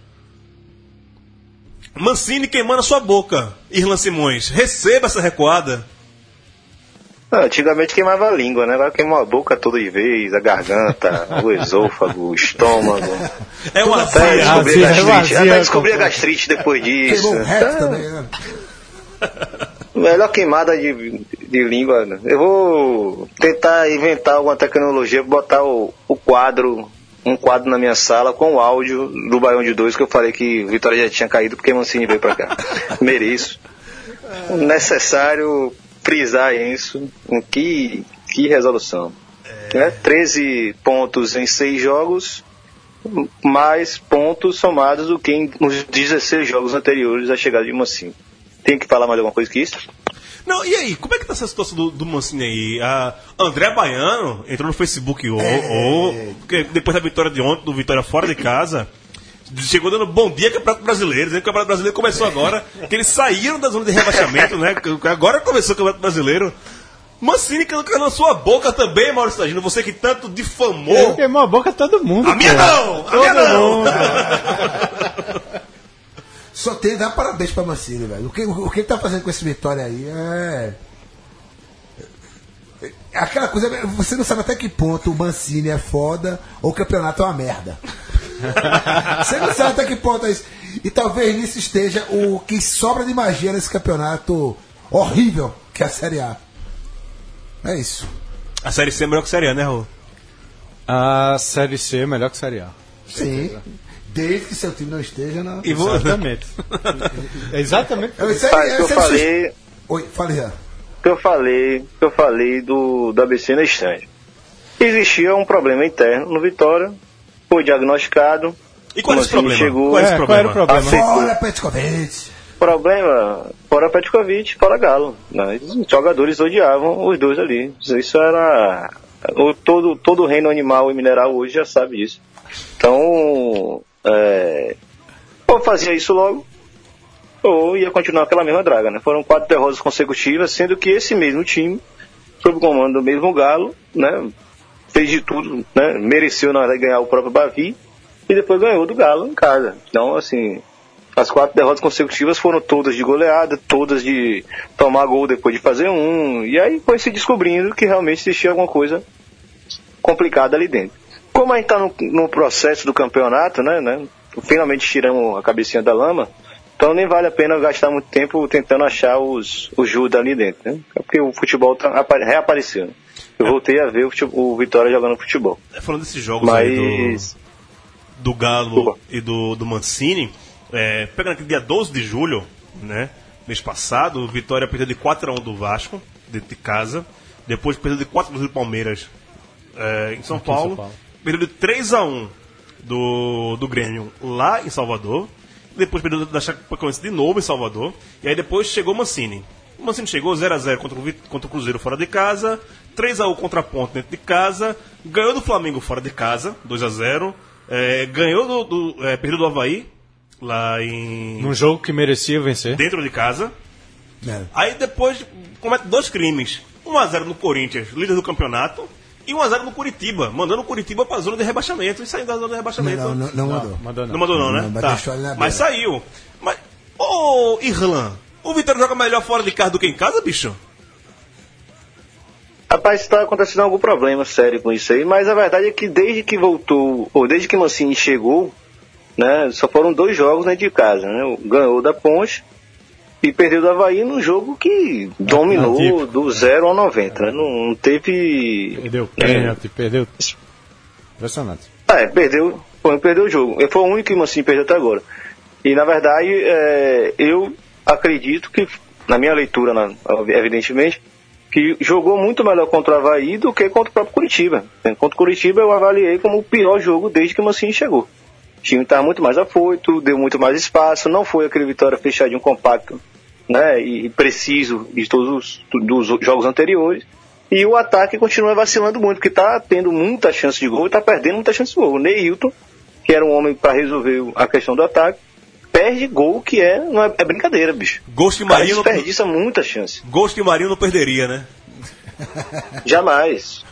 Mancini queimando a sua boca. Irlan Simões, receba essa recuada. Antigamente queimava a língua, né? Agora queimou a boca toda de vez, a garganta, o esôfago, o estômago. É uma Até descobrir a gastrite. azia, Até descobrir a completo. gastrite depois disso. Queimou o reto Tá. também, né? Melhor queimada de, de língua. né? Eu vou tentar inventar alguma tecnologia, botar o, o quadro, um quadro na minha sala com o áudio do Baião de Dois, que eu falei que Vitória já tinha caído porque Mancini veio pra cá. Mereço. Necessário frisar isso. Que, que resolução. Né? 13 pontos em 6 jogos, mais pontos somados do que em- nos 16 jogos anteriores à chegada de Mancini. Tem que falar mais alguma coisa que isso? Não, e aí, como é que tá essa situação do, do Mancini aí? A André Baiano entrou no Facebook o- o- porque depois da vitória de ontem, do Vitória fora de casa, chegou dando bom dia Campeonato Brasileiro, dizendo que o Campeonato Brasileiro começou agora, que eles saíram da zona de rebaixamento, né? que Agora começou o Campeonato Brasileiro. Mancini colocando na sua boca também, Maurício Tagino, você que tanto Ele difamou. queimou a boca todo mundo. A minha não! A Todo minha não! mundo. Só tem que dar parabéns pra Mancini, velho. O que, o que ele tá fazendo com esse Vitória aí é. é Aquela coisa, você não sabe até que ponto o Mancini é foda ou o campeonato é uma merda. Você não sabe até que ponto é isso. E talvez nisso esteja o que sobra de magia nesse campeonato horrível que é a Série A. É isso. A Série C é melhor que a Série A, né, Raul? A Série C é melhor que a Série A. Sim. Desde que seu time não esteja na. E vou... Exatamente. É exatamente. Eu, isso aí- Faz o que eu falei, Oi, fale já. que eu falei, que eu falei do, do ABC na estande. Existia um problema interno no Vitória, foi diagnosticado. E qual é Mancini problema? Chegou, Qual é esse É, qual era o problema? problema? Fora Petkovic. Problema, fora Petkovic, fora Galo. Né? Os jogadores odiavam os dois ali. Isso era. O, todo, todo reino animal e mineral hoje já sabe disso. Então, é, ou fazia isso logo, ou ia continuar aquela mesma draga. Né? Foram quatro derrotas consecutivas, sendo que esse mesmo time, sob o comando do mesmo Galo, né, fez de tudo, né, mereceu na verdade ganhar o próprio Bavi, e depois ganhou do Galo em casa. Então, assim, as quatro derrotas consecutivas foram todas de goleada, todas de tomar gol depois de fazer um, e aí foi se descobrindo que realmente existia alguma coisa complicada ali dentro. Como a gente está no, no processo do campeonato, né, né, finalmente tiramos a cabecinha da lama, então nem vale a pena gastar muito tempo tentando achar os, os Judas ali dentro, né? Porque o futebol tá, apare- reapareceu. Eu voltei a ver o, o Vitória jogando futebol. É, Falando desses jogos aí do, Mas. do Galo Desculpa. e do, do Mancini, é, pegando aquele dia 12 de julho, né? Mês passado, o Vitória perdeu de 4x1 do Vasco, dentro de casa. Depois perdeu de 4x2 do Palmeiras é, em São Aqui em Paulo. São Paulo. Perdeu de 3x1 do, do Grêmio lá em Salvador. Depois perdeu da Chapecoense de novo em Salvador. E aí depois chegou o Mancini. O Mancini chegou 0x0 contra, o contra o Cruzeiro fora de casa. 3x1 contra a Ponte dentro de casa. Ganhou do Flamengo fora de casa, 2x0. É, ganhou do, do é, perdeu do Havaí, lá em. Num jogo que merecia vencer. dentro de casa. É. Aí depois comete dois crimes. 1x0 no Corinthians, líder do campeonato. E 1x0 no Curitiba, mandando o Curitiba pra zona de rebaixamento e saindo da zona de rebaixamento. Não, não, não mandou. Mandou Não não. mandou não, né? Não, mas Tá. Mas saiu. Mas, ô Irlan, o Vitória joga melhor fora de casa do que em casa, bicho? Rapaz, está acontecendo algum problema sério com isso aí, mas a verdade é que desde que voltou, ou desde que Mancini chegou, né, só foram dois jogos dentro de casa, né? Ganhou da Ponte e perdeu do Havaí num jogo que dominou do 0 ao 90, né? Não, teve. Perdeu pênalti, perdeu. Impressionante. É, perdeu, foi, perdeu o jogo. Foi o único que Mancini perdeu até agora. E na verdade, é, eu acredito que, na minha leitura, na- evidentemente, que jogou muito melhor contra o Havaí do que contra o próprio Curitiba. Contra o Curitiba eu avaliei como o pior jogo desde que o Mancini chegou. O time estava muito mais afoito, deu muito mais espaço, não foi aquele vitória fechadinho compacto né, e preciso de todos os dos jogos anteriores. E o ataque continua vacilando muito, porque está tendo muita chance de gol e está perdendo muita chance de gol. O Neilton, que era um homem para resolver a questão do ataque, perde gol que é, não é, é brincadeira, bicho. Gosto cara Marinho, não, desperdiça muita chance. gosto de Marinho não perderia, né? Jamais.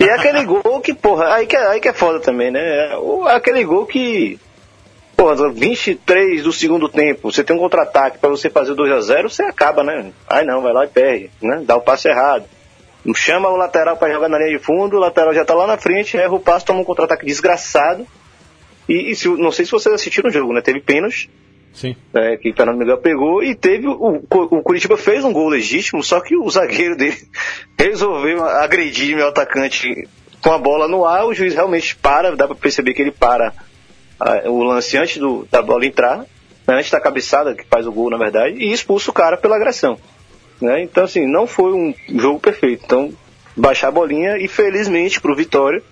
E é aquele gol que, porra, aí que, é- aí que é foda também, né? Aquele gol que, porra, 23 do segundo tempo, você tem um contra-ataque pra você fazer 2 a 0 você acaba, né? Ai não, vai lá e perde, né? Dá o passe errado. Chama o lateral pra jogar na linha de fundo, o lateral já tá lá na frente, erra o passe, toma um contra-ataque desgraçado. E, e se, não sei se vocês assistiram o jogo, né? Teve pênalti, Sim. né, que o Fernando Miguel pegou e teve o, o Curitiba fez um gol legítimo, só que o zagueiro dele resolveu agredir meu atacante com a bola no ar, o juiz realmente para, dá para perceber que ele para ah, o lance antes do, da bola entrar, né, antes da cabeçada que faz o gol na verdade, e expulsa o cara pela agressão. Né? Então assim, não foi um jogo perfeito. Então, baixar a bolinha e felizmente pro Vitória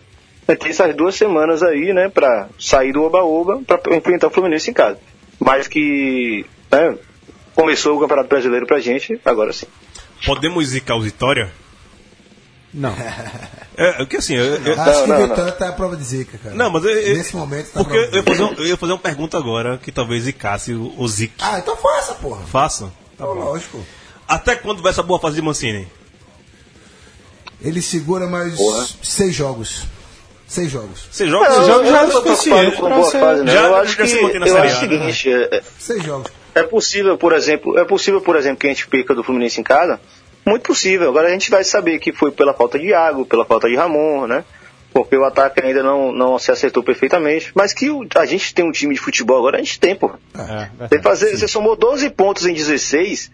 né, tem essas duas semanas aí, né, para sair do oba-oba para enfrentar o Fluminense em casa. Mas que né, começou o Campeonato Brasileiro pra gente, agora sim. Podemos zicar o Vitória? Não. É, é que assim, eu, eu- Acho que não, o não. Vitória tá a prova de zica, cara. não, mas eu, eu- Nesse momento tá a porque eu prova ia, de fazer zica. um- eu ia fazer uma pergunta agora que talvez zicasse o, o Zic. Ah, então faça, porra. Faça. Então, lógico. Até quando vai essa boa fase de Mancini? Ele segura mais Porra. seis jogos. Seis jogos. Você joga? Não, joga? já eu é suficiente com boa ser- fase, não. Já eu acho que eu acho o né? seguinte, é, Seis jogos. é possível, por exemplo, é possível, por exemplo, que a gente perca do Fluminense em casa? Muito possível. Agora a gente vai saber que foi pela falta de Iago, pela falta de Ramon, né? Porque o ataque ainda não, não se acertou perfeitamente. Mas que o- a gente tem um time de futebol agora, a gente tem, pô. É, Você, verdade. fazer, você somou 12 pontos em 16,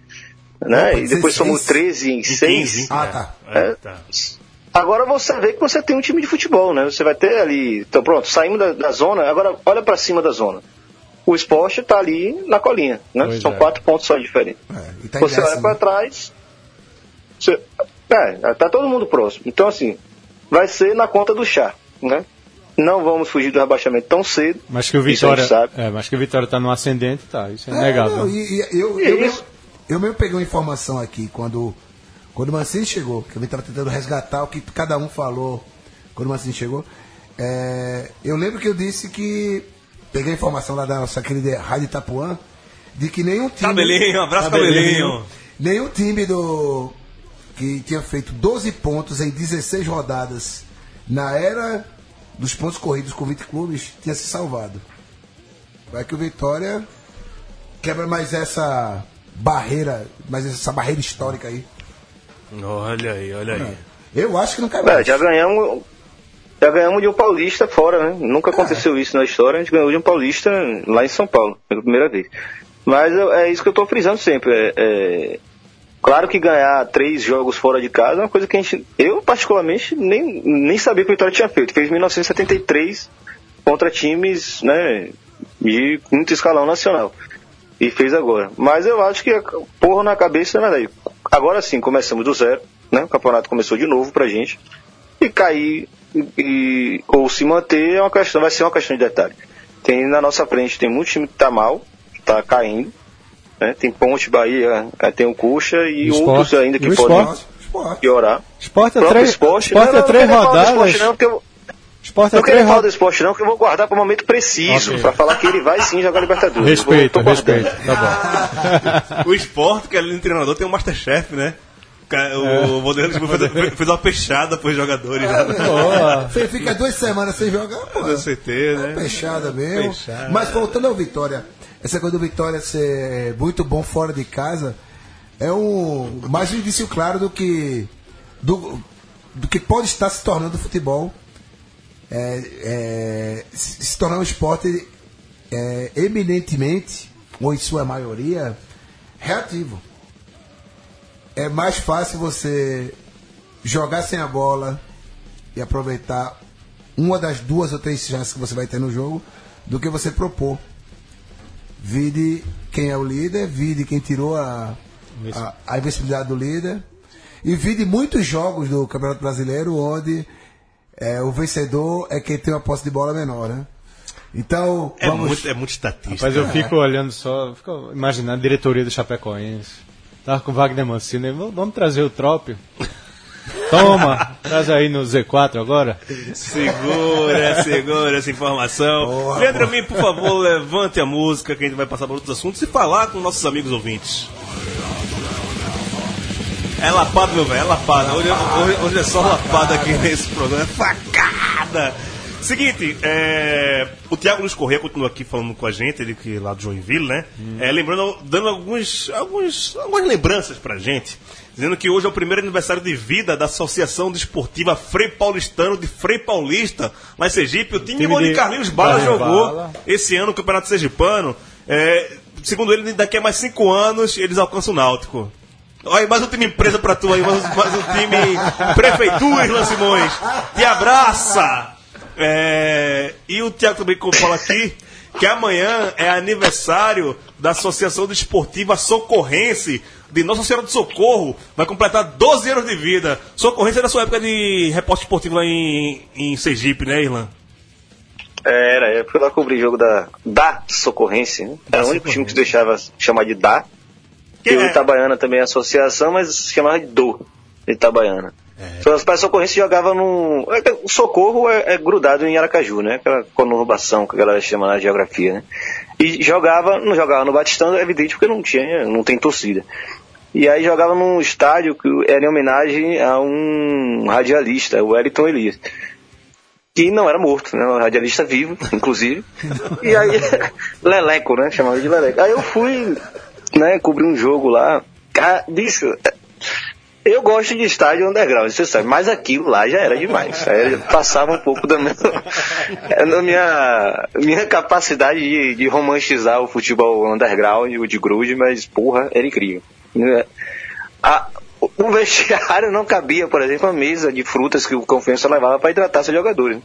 né? Não, e depois 16. somou 13 em 6. Ah, tá. É, tá. Agora você vê que você tem um time de futebol, né? Você vai ter ali. Então pronto, saímos da, da zona, agora olha pra cima da zona. O esporte tá ali na colinha, né? Pois São é. quatro pontos só diferentes. É, tá você olha décimo. pra trás. Você, é, tá todo mundo próximo. Então assim, vai ser na conta do chá, né? Não vamos fugir do rebaixamento tão cedo. Mas que o Vitória. sabe. É, mas que o Vitória tá no ascendente, tá. Isso é É, inegável. não, e, e eu, eu, Isso. mesmo, eu mesmo peguei uma informação aqui quando, quando o Mancini chegou, que eu estava tentando resgatar o que cada um falou quando o Mancini chegou. É, eu lembro que eu disse que. Peguei a informação lá da nossa querida Rádio Itapuã, de que nenhum time. Cabelinho, abraço, Cabelinho. Nenhum time do. que tinha feito 12 pontos em 16 rodadas na era dos pontos corridos com 20 clubes tinha se salvado. Vai que o Vitória quebra mais essa barreira, mais essa barreira histórica aí. Olha aí, olha aí. Eu acho que não quebra. É, já ganhamos. Já ganhamos de um paulista fora, né? Nunca aconteceu isso na história, a gente ganhou de um paulista lá em São Paulo, pela primeira vez. Mas eu- é isso que eu tô frisando sempre. É, é, claro que ganhar três jogos fora de casa é uma coisa que a gente. Eu, particularmente, nem, nem sabia que o Vitória tinha feito. Fez em 1973 contra times né, de quinto escalão nacional. E fez agora. Mas eu acho que a porra na cabeça, né? Agora sim, começamos do zero, né? O campeonato começou de novo pra gente. E cair e, ou se manter é uma questão, vai ser uma questão de detalhe. Tem na nossa frente, tem muito time que tá mal, tá caindo. Né? Tem Ponte, Bahia, eh, tem o Cuxa e O outros ainda que E podem Sport. Esporte. piorar. Esporte é três, esporte, esporte não, é três rodadas. esporte, não, porque eu, Esporte é não quero três falar do esporte não, que eu vou guardar para o momento preciso, Ok. pra falar que ele vai sim jogar Libertadores. Respeito, respeito. Tá bom. O esporte, que ali no treinador, tem um Masterchef, né? O Vanderlei Lisboa fez, fez uma peixada pros jogadores Boa. Você fica duas semanas sem jogar, pô. do CT, né? Fechada mesmo. Fechada. Mas voltando ao Vitória, essa coisa do Vitória ser muito bom fora de casa é um mais um indício claro do que do, do que pode estar se tornando o futebol. É, é, se tornar um esporte é, eminentemente, ou em sua maioria, reativo. É mais fácil você jogar sem a bola e aproveitar uma das duas ou três chances que você vai ter no jogo do que você propor. Vide quem é o líder, vide quem tirou a, a, a invencibilidade do líder. E vide muitos jogos do Campeonato Brasileiro onde é, o vencedor é quem tem uma posse de bola menor, né? Então, É vamos. muito, é muito estatística. Mas eu fico olhando só, fico imaginando a diretoria do Chapecoense. Tava com o Wagner Mancini, vamos vamos trazer o Trópio. Toma, traz aí no Z4 agora. Segura, segura essa informação. Leandro Amin, por favor, levante a música que a gente vai passar para outros assuntos e falar com nossos amigos ouvintes. É lapada, meu velho, é lapada. Hoje, hoje- hoje é só lapada aqui nesse programa. É facada! Seguinte, é, o Thiago Luiz Corrêa continua aqui falando com a gente, ele que é lá do Joinville, né? É, lembrando, dando alguns, alguns, algumas lembranças pra gente. Dizendo que hoje é o primeiro aniversário de vida da Associação Desportiva Frei Paulistano de Frei Paulista, lá em Sergipe. O time, Time onde de Carlinhos Bala jogou Bala. esse ano o Campeonato Sergipano. É, segundo ele, daqui a mais cinco anos eles alcançam o Náutico. Olha, mais um time empresa pra tu aí, mais, mais um time prefeitura, Irlan Simões. Te abraça! É, e o Tiago também fala aqui que amanhã é aniversário da Associação Desportiva Socorrense de Nossa Senhora do Socorro. Vai completar 12 anos de vida. Socorrense era a sua época de repórter esportivo lá em, em Sergipe, né, Irlan? Era, eu fui lá cobrir jogo da, da Socorrense, né? Era o único time que se deixava chamar de da. Que E o é- Itabaiana também é associação, mas se chamava de do Itabaiana. Então, as pais Socorrense jogavam no. é O socorro é, é grudado em Aracaju, né? Aquela conurbação que a galera chama na geografia, né? E jogava, não jogava no Batistão, é evidente, porque não tinha, não tem torcida. E aí jogava num estádio que era em homenagem a um radialista, o Wellington Elias que não era morto, né? Um radialista vivo, inclusive. E aí, Leleco, né? Chamava de Leleco. Aí eu fui, né, cobrir um jogo lá. Bicho, eu gosto de estádio underground, você sabe, mas aquilo lá já era demais. Passava um pouco da minha, minha, minha capacidade de, de romantizar o futebol underground, o de grude, mas porra, era incrível. A, o vestiário não cabia, por exemplo, a mesa de frutas que o Confiança levava para hidratar seus jogadores.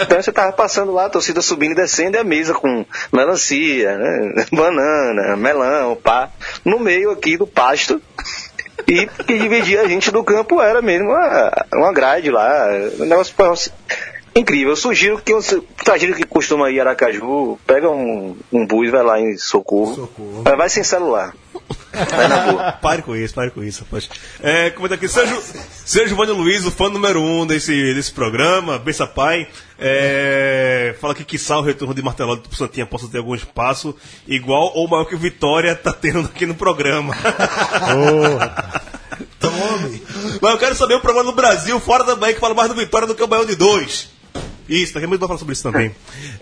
Então você tava passando lá, a torcida subindo e descendo, e a mesa com melancia, né, banana, melão, pá, no meio aqui do pasto. E que dividia a gente do campo era mesmo uma, uma grade lá. Um negócio incrível. Eu sugiro que você, pra gente que costuma ir Aracaju, pega um, um bus, vai lá em Socorro. Socorro. Vai sem celular. Vai na boa. Pare com isso, pare com isso, rapaz. É, comenta aqui, Sérgio, Sérgio Vânia Luiz, o fã número um desse, desse programa, Bença Pai, é, fala que quiçá o retorno de Martelado pro Santinha possa ter algum espaço igual ou maior que o Vitória tá tendo aqui no programa. Tome. Mas eu quero saber o programa no Brasil, fora da Bahia, que fala mais do Vitória do que o Baião de dois. Isso, daqui a pouco vai falar sobre isso também.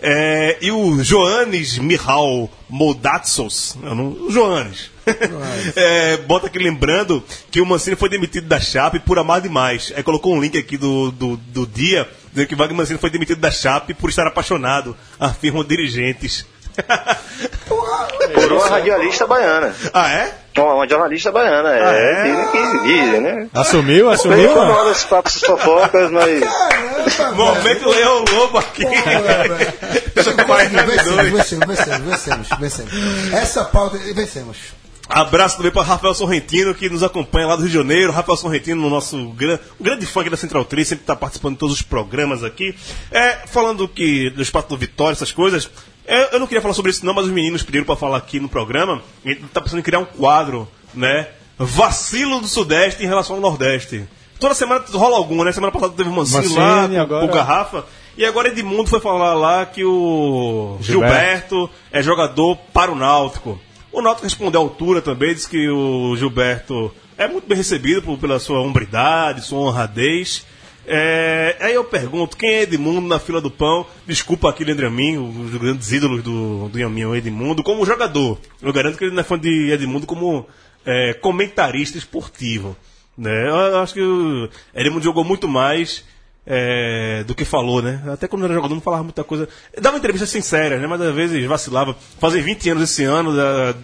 É, e o Joanes Mihal Moldatsos, eu não, o Joanes, é, bota aqui lembrando que o Mancini foi demitido da Chape por amar demais. Aí colocou um link aqui do, do, do dia, dizendo que Wagner Mancini foi demitido da Chape por estar apaixonado, afirmam dirigentes. Por uma radialista baiana. ah, é? Uma, uma jornalista baiana. Ah, é, é? dizem que dizem, né? Assumiu, assumiu? mano? uma desses papos fofocas, mas. Caramba, Momento Leão Lobo aqui. Deixa eu tomar Vencemos, vencemos, vencemos, vencemos, vencemos. Essa pauta, vencemos. Abraço também para Rafael Sorrentino, que nos acompanha lá do Rio de Janeiro. Rafael Sorrentino, no nosso gran, um grande fã aqui da Central 3, sempre está participando de todos os programas aqui. É, falando que do espaço do Vitória, essas coisas. É, eu não queria falar sobre isso, não, mas os meninos pediram para falar aqui no programa. A gente está pensando em criar um quadro, né? Vacilo do Sudeste em relação ao Nordeste. Toda semana rola alguma, né? Semana passada teve Mancini, Mancini, lá, agora- o Garrafa. E agora Edmundo foi falar lá que o Gilberto. Gilberto é jogador para o Náutico. O Náutico respondeu à altura também, disse que o Gilberto é muito bem recebido por- pela sua hombridade, sua honradez. É, aí eu pergunto, quem é Edmundo na fila do pão? Desculpa aqui, Leandro Amin, um dos grandes ídolos do, do Yamin, o Edmundo, como jogador. Eu garanto que ele não é fã de Edmundo como é, comentarista esportivo. Né? Eu acho que o Edmundo jogou muito mais é, do que falou, né? Até quando era jogador não falava muita coisa. Dava entrevistas sinceras, né? Mas às vezes vacilava. Fazem 20 anos esse ano da,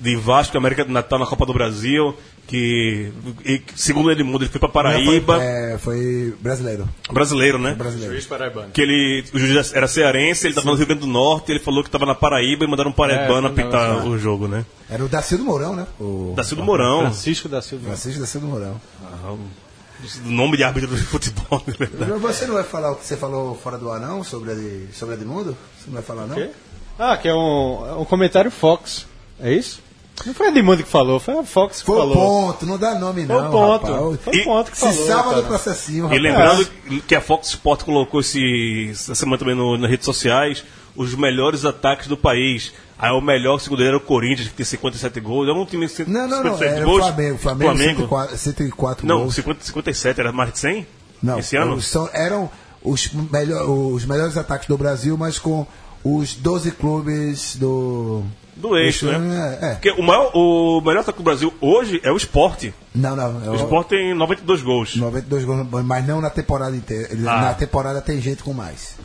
de Vasco, América do Natal na Copa do Brasil, que, e, segundo ele muda, ele foi pra Paraíba. Foi, é, foi brasileiro. Brasileiro, né? Brasileiro. Juiz paraibano. Que ele, o juiz era cearense, ele estava no Rio Grande do Norte, ele falou que estava na Paraíba e mandaram um paraibano É, apitar não, o jogo, né? Era o Dacildo Mourão, né? O Dacildo Mourão, Francisco da Silva. Francisco Dacildo Mourão. o nome de árbitro de futebol, na verdade. Você não vai falar o que você falou fora do ar, não? Sobre, sobre Edmundo? Você não vai falar, não? Quê? Ah, que é um, é um comentário Fox. É isso? Não foi Edmundo que falou, foi a Fox que Foi o falou. ponto, não dá nome, Foi não. o ponto. rapaz. Foi o E- ponto que Se falou. salva do cara. processinho, E rapaz. lembrando que a Fox Sport colocou esse, essa semana também no- nas redes sociais os melhores ataques do país. Aí o melhor, segundo era o Corinthians, que tem 57 gols. Eu não tinha 57 Não, não, não. Era o gols. Flamengo. O Flamengo, Flamengo. 104, 104 Não, gols. 50, 57, era mais de 100? Não, Esse ano? os- são- eram os, melhor, os melhores ataques do Brasil, mas com os 12 clubes do. Do eixo, do- né? É, é. Porque o, maior, o melhor ataque do Brasil hoje é o Sport. Não, não. é O Sport tem 92 gols. 92 gols, mas não na temporada inteira. Ah. Na temporada tem gente com mais.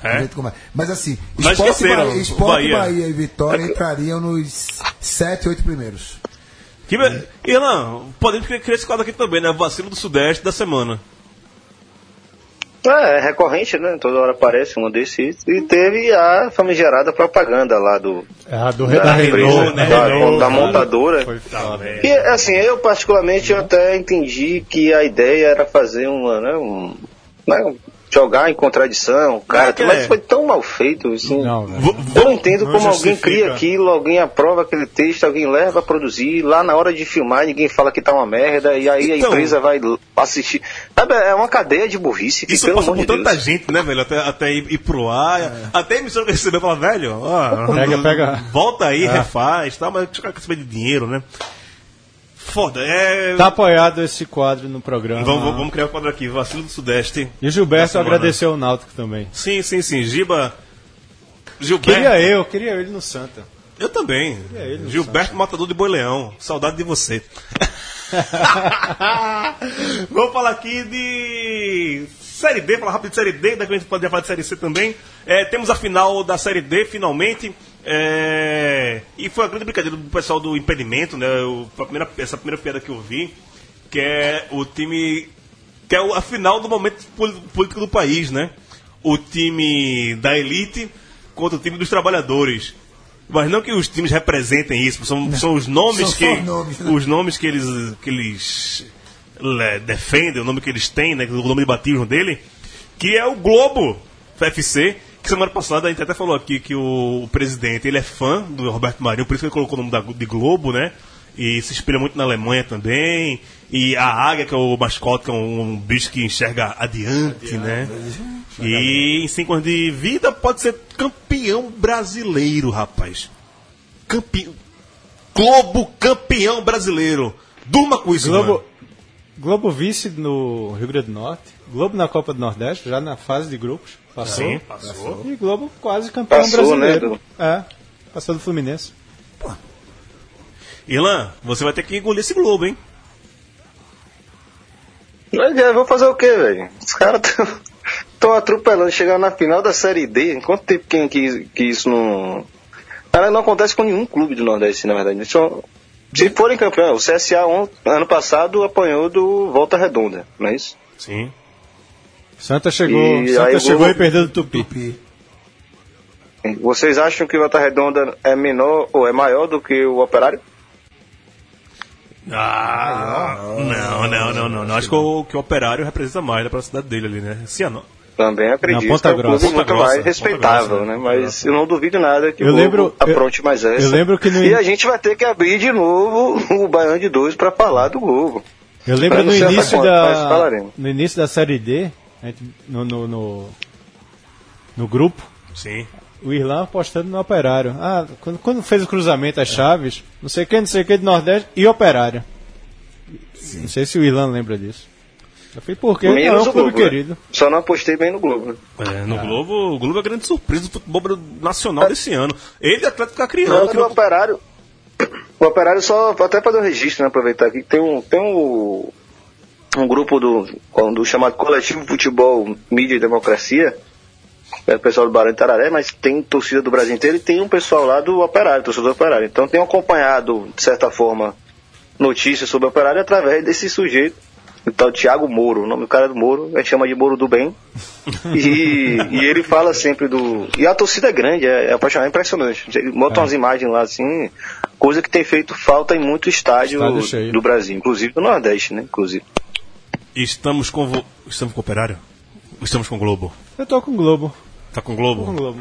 Tem É? com mais. Mas assim, Mas Sport, esqueceram, Bahia, o Sport Bahia. Bahia. e Vitória entrariam nos 7, 8 primeiros. Que, E não, podemos criar esse quadro aqui também, né? Vacilo do Sudeste da semana. É, é recorrente, né? Toda hora aparece um desses. E teve a famigerada propaganda lá do. Ah, do Da, da empresa, Renault, né? da, Renault, da cara. montadora. Foi. E assim, eu particularmente eu até entendi que a ideia era fazer uma, né, um, né, jogar em contradição, cara, É mas é. foi tão mal feito, assim. Não. V- eu não entendo não como alguém justifica. cria aquilo, alguém aprova aquele texto, alguém leva a produzir, lá na hora de filmar ninguém fala que tá uma merda, e aí Então- a empresa vai assistir. Sabe, é uma cadeia de burrice que, Isso pelo passa por de tanta Deus. gente, né, velho? Até, até ir, ir pro ar. Até a emissora que recebeu fala, velho, ó, Pega, pega. volta aí, É. refaz, tá? Mas deixa eu quer saber de dinheiro, né? Foda, é. Tá apoiado esse quadro no programa. Vamos, vamos- criar o quadro aqui, Vacilo do Sudeste. E o Gilberto agradeceu o Náutico também. Sim, sim, sim. Giba. Gilberto. Queria eu, queria ele no Santa. Eu também. Gilberto Matador de Boi Leão. Saudade de você. Vamos falar aqui de Série D, falar rápido de Série D, daqui a gente pode falar de Série C também. É, temos a final da Série D, finalmente. É, e foi uma grande brincadeira do pessoal do impedimento, né? O- a primeira, essa primeira piada que eu vi, que é o time. que é a final do momento político do país, né? O time da elite contra o time dos trabalhadores. Mas não que os times representem isso, são, são os nomes São que. nomes, né? Os nomes que eles, que eles le- defendem, o nome que eles têm, né, o nome de batismo dele, que é o Globo FC, que semana passada a gente até falou aqui que o, o presidente ele é fã do Roberto Marinho, por isso que ele colocou o nome da, de Globo, né? E se espelha muito na Alemanha também. E a águia, que é o mascote, que é um, um bicho que enxerga adiante, né? E em cinco anos de vida pode ser campeão brasileiro, rapaz. Campeão. Globo campeão brasileiro. Durma com isso, Globo. mano. Globo vice no Rio Grande do Norte, Globo na Copa do Nordeste, já na fase de grupos, passou. Sim, passou. E Globo quase campeão Passou, brasileiro. né, É, passou do Fluminense. Irlan, você vai ter que engolir esse Globo, hein? Mas é, vou fazer o quê, velho? Os caras estão atropelando, chegando na final da Série D. Quanto tempo que, que, que isso não. Cara, não acontece com nenhum clube do Nordeste, na verdade. Só, se forem campeão, o CSA on- ano passado apanhou do Volta Redonda, não é isso? Sim. Santa chegou, E Santa chegou Globo- e perdeu do Tupi. Tupi. Vocês acham que o Volta Redonda é menor ou é maior do que o Operário? Ah, não, não, não, não, não. Acho que o, que o operário representa mais para a cidade dele ali, né? Cianorte. Também acredito Ponta que é um clube muito Grossa, mais respeitável, Grossa, né? Ponta Mas eu não duvido nada que Eu o lembro- Globo apronte mais essa. eu lembro que no- E a gente vai ter que abrir de novo o Baião de Dois para falar do Globo. Eu lembro no início da no início da série D, no, no, no, no grupo, Sim. o Irlan apostando no Operário. Ah, quando, quando fez o cruzamento as chaves, não sei quem, não sei quem de Nordeste e Operário. Não sei se o Irlan lembra disso. Eu falei, por quê? Não, é Menos um o clube Globo. né? querido. Só não apostei bem no Globo. né? É, no Globo, o Globo é a grande surpresa do futebol nacional desse ano. Ele e o Atlético ficar criando. Não, que do não- Operário. O Operário só, até para dar um registro, né, aproveitar aqui, tem um, tem um, um grupo do, do chamado Coletivo Futebol Mídia e Democracia, é o pessoal do Barão de Tararé, mas tem torcida do Brasil inteiro e tem um pessoal lá do Operário, torcedor do Operário. Então tenho acompanhado, de certa forma, notícias sobre o Operário através desse sujeito, o tal Tiago Moro, o nome do cara é do Moro, a gente chama de Moro do Bem. E, e ele fala sempre do. E a torcida é grande, é, é é impressionante. Ele bota umas imagens lá assim, coisa que tem feito falta em muito estádio, Estádio do Brasil, inclusive do Nordeste, né? Inclusive. Estamos com. vo- Estamos com o Operário? Estamos com o Globo. Eu tô com o Globo. Tá com o Com o Globo? Globo.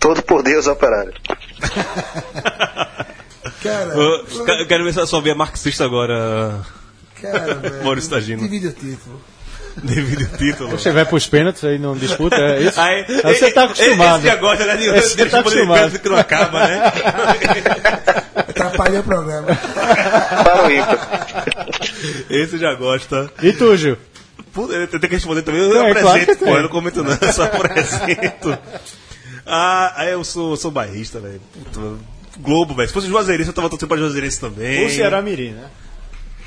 Todo por Deus operário. Cara, Eu quero ver se a sua via marxista agora, cara, velho. Maurício Tagino. Divide o título. devido ao título. Você vai pros pênaltis aí não disputa, é isso? Aí, Aí você tá acostumado. Esse gosta, né? De, Esse tá acostumado. que não acaba, né? Atrapalha o programa. Para o ímpar. Esse já gosta. E tu, Gil? Puta, eu tenho que responder também. Eu É, apresento, claro pô, eu não comento não, eu só apresento. Ah, eu sou, sou bairrista, velho. Puta, Globo, velho. Se fosse Juazeirense, eu tava torcendo pra Juazeirense também. O Ceará Mirim, né?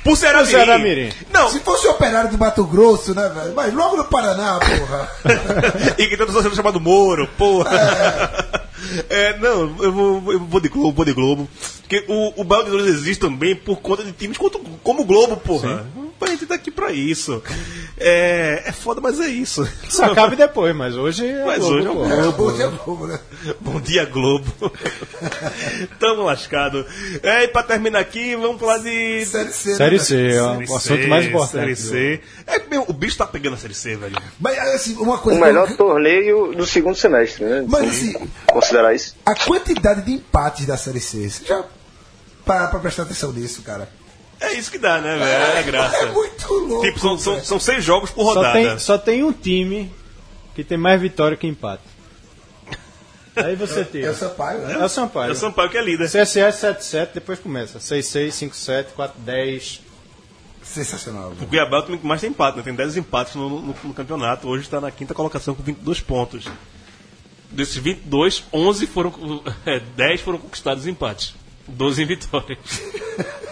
Por Ceará Mirim. Mirim. Não, Se fosse o operário do Mato Grosso, né, velho? Mas logo no Paraná, porra. e que tem um sendo chamado Moro, porra. É, não, eu vou, eu vou de Globo, vou de Globo. Porque o, o Baião de Dois existe também por conta de times como, o Globo, porra. A gente tá aqui pra isso. É, é foda, mas é isso. Só acabe depois, mas hoje é Mas Globo, hoje é o pô. Globo. Hoje é bobo, né? Bom dia, Globo. Tamo lascado. É, e pra terminar aqui, vamos falar de. Série C. né, Série velho? C, é Série o assunto mais C, importante. Série C. É, meu, o bicho tá pegando a Série C, velho. Mas, assim, uma O coisa. melhor que eu- torneio do segundo semestre, né? Mas, Se assim, considerar isso. a quantidade de empates da Série C. Você já para pra prestar atenção nisso, cara. É isso que dá, né, velho? É graça. É muito louco. Tipo, são, são, são seis jogos por Só rodada. tem, só tem um time que tem mais vitória que empate. Aí você É tira. o Sampaio, né? É o Sampaio. É o Sampaio que é líder. CSE 7-7, depois começa. 6-6, 5-7, 4-10. Sensacional. O velho. Cuiabá é o time que mais tem empate, né? Tem 10 empates no, no- no campeonato. Hoje está na quinta colocação com 22 pontos. Desses 22, 11 foram. É, 10 foram conquistados em empates. 12 em vitórias.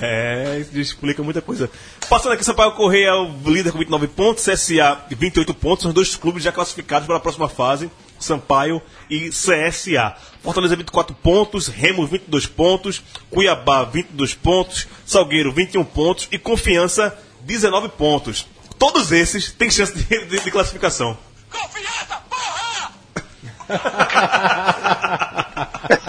É, isso explica muita coisa. Passando aqui, Sampaio Correia é o líder com 29 pontos, CSA 28 pontos, são dois clubes já classificados para a próxima fase, Sampaio e CSA. Fortaleza 24 pontos, Remo 22 pontos, Cuiabá 22 pontos, Salgueiro 21 pontos e Confiança 19 pontos. Todos esses têm chance de, de- de classificação.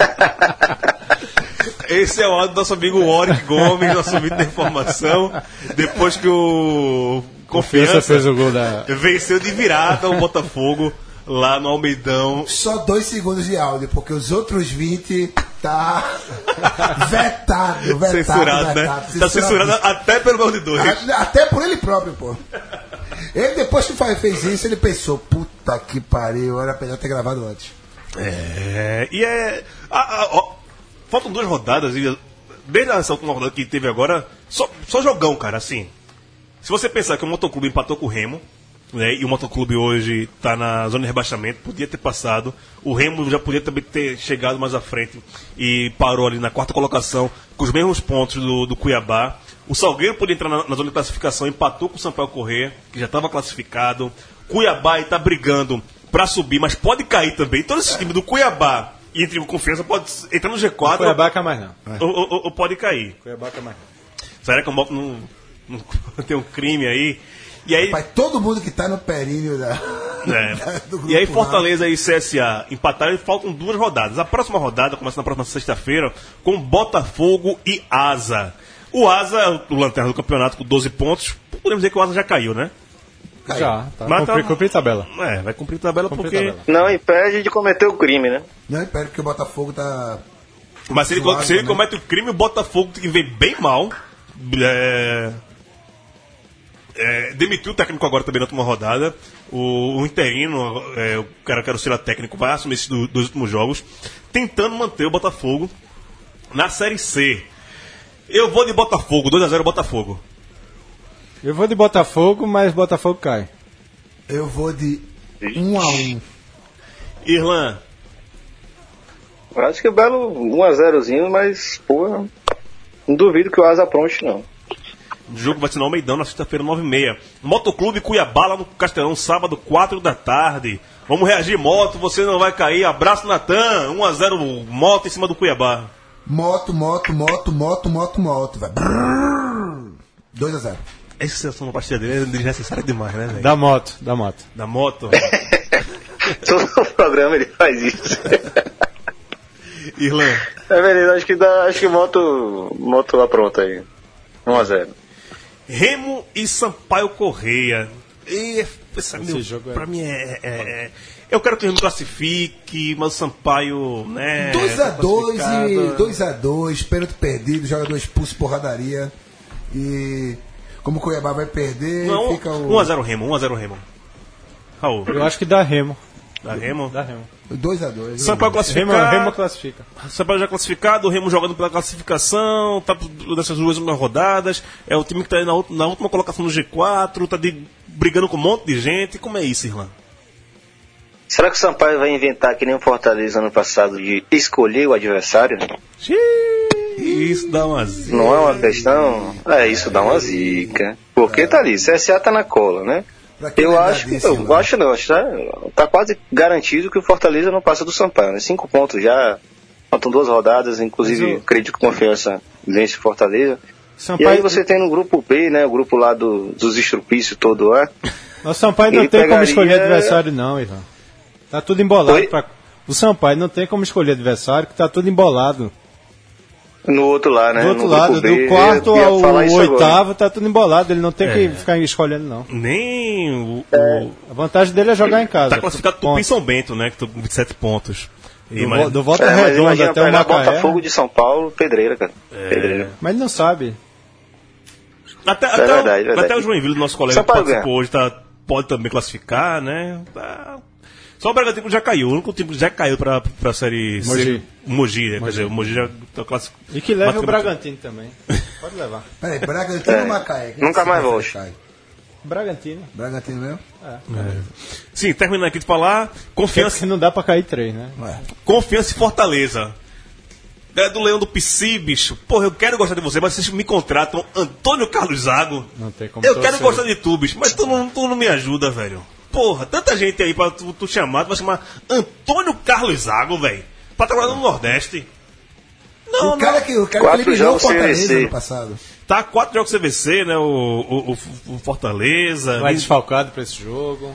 Esse é o áudio do nosso amigo Warwick Gomes, nosso vídeo de informação. Depois que o Confiança Confiança fez o gol da. venceu de virada o Botafogo lá no Almeidão. Só dois segundos de áudio, porque os outros 20 tá vetado, vetado, Censurado, né? vetado. Tá censurado até pelo gol de dois. A- Até por ele próprio, pô. Ele, depois que fez isso, ele pensou, puta que pariu, era melhor ter gravado antes. É, e é. a- a- ó, faltam duas rodadas e desde essa última rodada que teve agora, Só, só jogão, cara, assim. Se você pensar que o Motoclube empatou com o Remo, né, e o Motoclube hoje está na zona de rebaixamento, podia ter passado. O Remo já podia também ter chegado mais à frente e parou ali na quarta colocação, com os mesmos pontos do, do Cuiabá. O Salgueiro podia entrar na, na zona de classificação, empatou com o Sampaio Corrêa, que já estava classificado. Cuiabá está brigando para subir, mas pode cair também. Todo esse time do Cuiabá e entre o Confiança pode entrar no G4 Cuiabá cai mais não. ou, ou- ou pode cair. Cuiabá cai mais não. Será que eu boto num, num- tem um crime aí? E aí, Pai, todo mundo que tá no períneo da. é. do grupo e aí. Fortaleza e CSA empataram e faltam duas rodadas. A próxima rodada começa na próxima sexta-feira com Botafogo e Asa. O Asa, o lanterna do campeonato com 12 pontos, podemos dizer que o Asa já caiu, né? Caiu. Já, tá. Mas Cumpri, tá- cumpri tabela. É, vai cumprir tabela Cumpri porque. tabela. Não impede de cometer o crime, né? Não, impede que o Botafogo tá. Mas se ele, Zoado, se ele né? comete o crime, o Botafogo que vem bem mal. É, é, demitiu o técnico agora também na última rodada. O, o interino, é, o cara que era o auxiliar técnico, vai assumir esses do- dois últimos jogos, tentando manter o Botafogo na Série C. Eu vou de Botafogo, 2x0 Botafogo. Eu vou de Botafogo, mas Botafogo cai. Eu vou de 1x1. um. Irlan. Acho que o Belo 1x0zinho, um mas, porra, não duvido que o Asa apronte, não. O jogo vai ser no Almeidão na sexta-feira, 9h30. Motoclube Cuiabá, lá no Castelão, sábado, 4 da tarde. Vamos reagir, moto, você não vai cair. Abraço, Natan. 1x0, moto em cima do Cuiabá. Moto, moto, moto, moto, moto, moto. 2x0. Essa sensação na partida dele é desnecessária demais, né, velho? Da moto, da moto. Da moto. Todo programa ele faz isso. Irlan. É verdade, acho que dá, acho que moto, moto apronta aí. 1x0. Remo e Sampaio Correia. E, esse, meu, jogo é- pra mim é, é- é- Eu quero que o Remo classifique, mas o Sampaio, né? 2 tá a 2 e classificado. 2 a 2 pênalti perdido, jogador expulso, porradaria. E como o Cuiabá vai perder, Não, fica o 1x0 Remo, 1x0 Remo. Raul, Eu acho que dá Remo. da Remo. Dá Remo. 2 a 2 Sampaio Remo, classificado. Remo classifica. Sampaio já classificado, o Remo jogando pela classificação, tá nessas duas últimas rodadas. É o time que tá aí na, na última colocação do G4, tá de- brigando com um monte de gente. Como é isso, Irlan? Será que o Sampaio vai inventar que nem o Fortaleza ano passado de escolher o adversário? Isso dá uma zica. Não é uma questão? É, isso dá uma zica. Porque tá ali, CSA tá na cola, né? Que Eu acho, disso, eu acho não, acho que tá, tá quase garantido que o Fortaleza não passa do Sampaio, né? Cinco pontos já, faltam duas rodadas, inclusive Mas o- acredito que confiança vence o Fortaleza. E Sampaio, aí você tem no grupo B, né, o grupo lá do, dos estrupícios todo lá, O Sampaio não tem como pegaria- escolher adversário, não, Ivan. Tá tudo embolado. Pra... O Sampaio não tem como escolher adversário, que tá tudo embolado. no outro lá, né? Do outro no lado, B, do quarto ao isso agora. oitavo, tá tudo embolado. Ele não tem É. que ficar escolhendo, não. Nem o. É. o- A vantagem dele é jogar em casa. tá classificado Tupi e Ponto. São Bento, né? Que estão com 27 pontos. E, Do, mas, do Volta É, Redonda imagina até o Macaé. Botafogo de São Paulo, pedreira, cara. É. Pedreira. Mas ele não sabe. até, até, É verdade, o, verdade. até o Joinville, nosso colega que Sampaio participou hoje, tá, pode também classificar, né? Tá- Só o Bragantino já caiu. O único time que já caiu pra, pra série Mogi. C. Mogi, né? Quer dizer, o Mogi já tá classificado. E que leve o Bragantino também. Pode levar. Peraí, Bragantino É. ou Macaé? Quem Nunca que mais volte. Bragantino. Bragantino mesmo? Sim, terminando aqui de falar, confiança, Porque não dá pra cair três, né? Ué. confiança e Fortaleza. Galera do Leão do Pici, bicho. Porra, eu quero gostar de você, mas vocês me contratam Antônio Carlos Zago. Não tem como Eu quero gostar de tu, bicho, mas tu não, tu não me ajuda, velho. Porra, tanta gente aí pra tu, tu chamar, tu vai chamar Antônio Carlos Zago, velho. Pra trabalhar no Nordeste. Não, o cara não. que, o cara Quatro que eliminou o jogos Fortaleza CVC. ano passado. Tá quatro jogos CVC, né? O, o, o- o Fortaleza. Vai desfalcado pra esse jogo.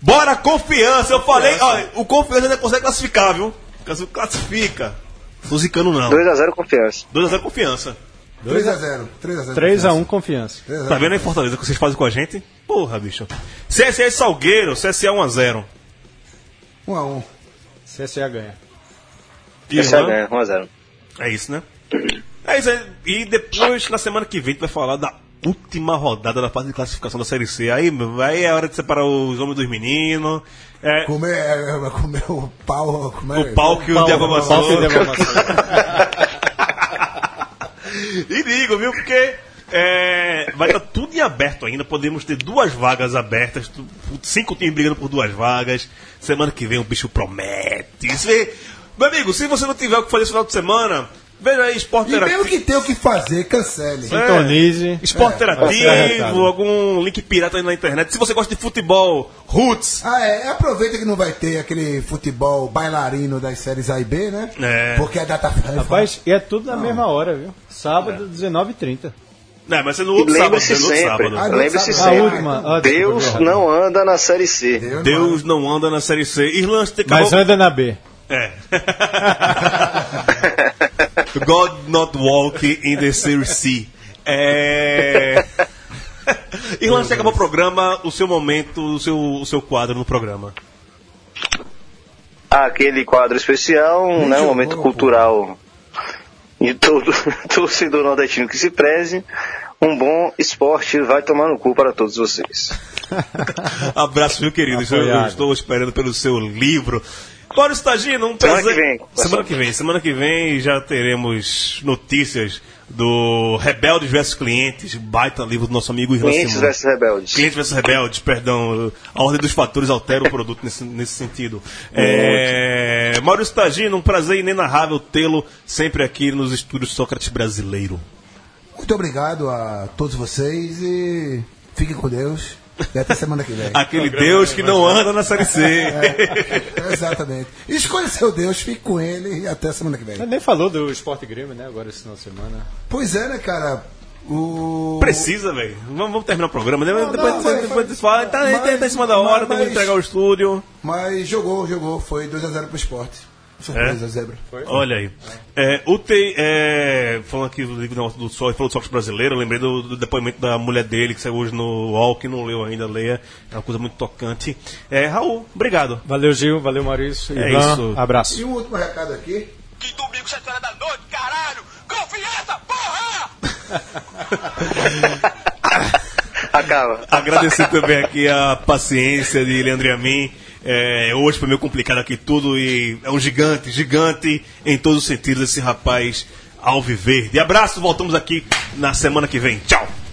Bora, confiança! Eu falei, olha, o confiança ainda consegue classificar, viu? Classifica. Tô zicando não. 2x0 confiança. 2x0 confiança. 3x0. 3x0. 3x1 confiança. Tá vendo aí, Fortaleza, que vocês fazem com a gente? Porra, bicho. CSA e Salgueiro, CSA 1x0. 1x1. CSA ganha. CSA ganha, 1x0. É isso, né? É isso aí. E depois, na semana que vem, a gente vai falar da última rodada da fase de classificação da Série C. Aí, aí é hora de separar os homens dos meninos. É, Comer, é, comer o pau. Comer, o pau que o Diabo Pau amassou. que deu uma maçã. E digo, viu? Porque É, vai estar tudo em aberto ainda. Podemos ter duas vagas abertas. Cinco times brigando por duas vagas. Semana que vem o bicho promete. Isso Meu amigo, se você não tiver o que fazer esse final de semana, veja aí esporte E mesmo interativo. que tenha o que fazer, cancele. Sintonize. Esporte É, ser interativo, arretado. algum link pirata aí na internet. Se você gosta de futebol, roots, Ah, é. Aproveita que não vai ter aquele futebol bailarino das séries A e B, né? É. Porque a data Rapaz, e é tudo na mesma hora, viu? Sábado, 19h30. Não, mas é no E outro sábado. lembre-se é sempre, sábado. Ah, lembre-se A sempre, última. Ah, Deus não anda na Série C. Deus, Deus não anda na Série C. Irlanda tem Mas anda na B. É. God not walk in the Series C. É. Irlanda, você acabou o programa, o seu momento, o seu, o seu quadro no programa. Aquele quadro especial, né, um momento pô. cultural de todo torcedor nordestino que se preze. Um bom esporte vai tomar no cu para todos vocês. Abraço, meu querido. Estou esperando pelo seu livro. Bora, Estagino, um Semana prazer. que vem. Semana que vem. Semana que vem já teremos notícias do Rebeldes versus Clientes, baita livro do nosso amigo Irlan Clientes Simão. versus rebeldes. Cliente versus rebeldes, perdão. A ordem dos fatores altera o produto nesse, nesse sentido. É, Maurício Tagino, um prazer inenarrável tê-lo sempre aqui nos estúdios Sócrates Brasileiro. Muito obrigado a todos vocês e fiquem com Deus. E até semana que vem. Aquele Deus que não anda na Série C. É, exatamente. Escolha seu Deus, fique com ele e até semana que vem. Mas nem falou do Esporte Grêmio, né? Agora esse final de semana. Pois é, né, cara? O... Precisa, velho. Vamos, vamos terminar o programa. Não, depois não, depois, foi- fala, tá, mas- tá em cima da hora, mas- temos que entregar o estúdio. Mas jogou, jogou. Foi 2x0 pro esporte. Surpresa, É? zebra. Olha aí. É, o te, é, falando aqui do livro do Sol, falou do Sócrates brasileiro, eu lembrei do, do depoimento da mulher dele, que saiu hoje no UOL, que não leu ainda, leia. É uma coisa muito tocante. É, Raul, obrigado. Valeu, Gil. Valeu, Maurício. É Ivan, isso. Abraço. E um último recado aqui. Que domingo, 7 horas da noite, caralho! Confiança, porra! Acaba. Agradecer também aqui a paciência de Leandro e a mim. É, hoje foi meio complicado aqui tudo e é um gigante, gigante em todos os sentidos esse rapaz alviverde. Abraço, voltamos aqui na semana que vem. Tchau!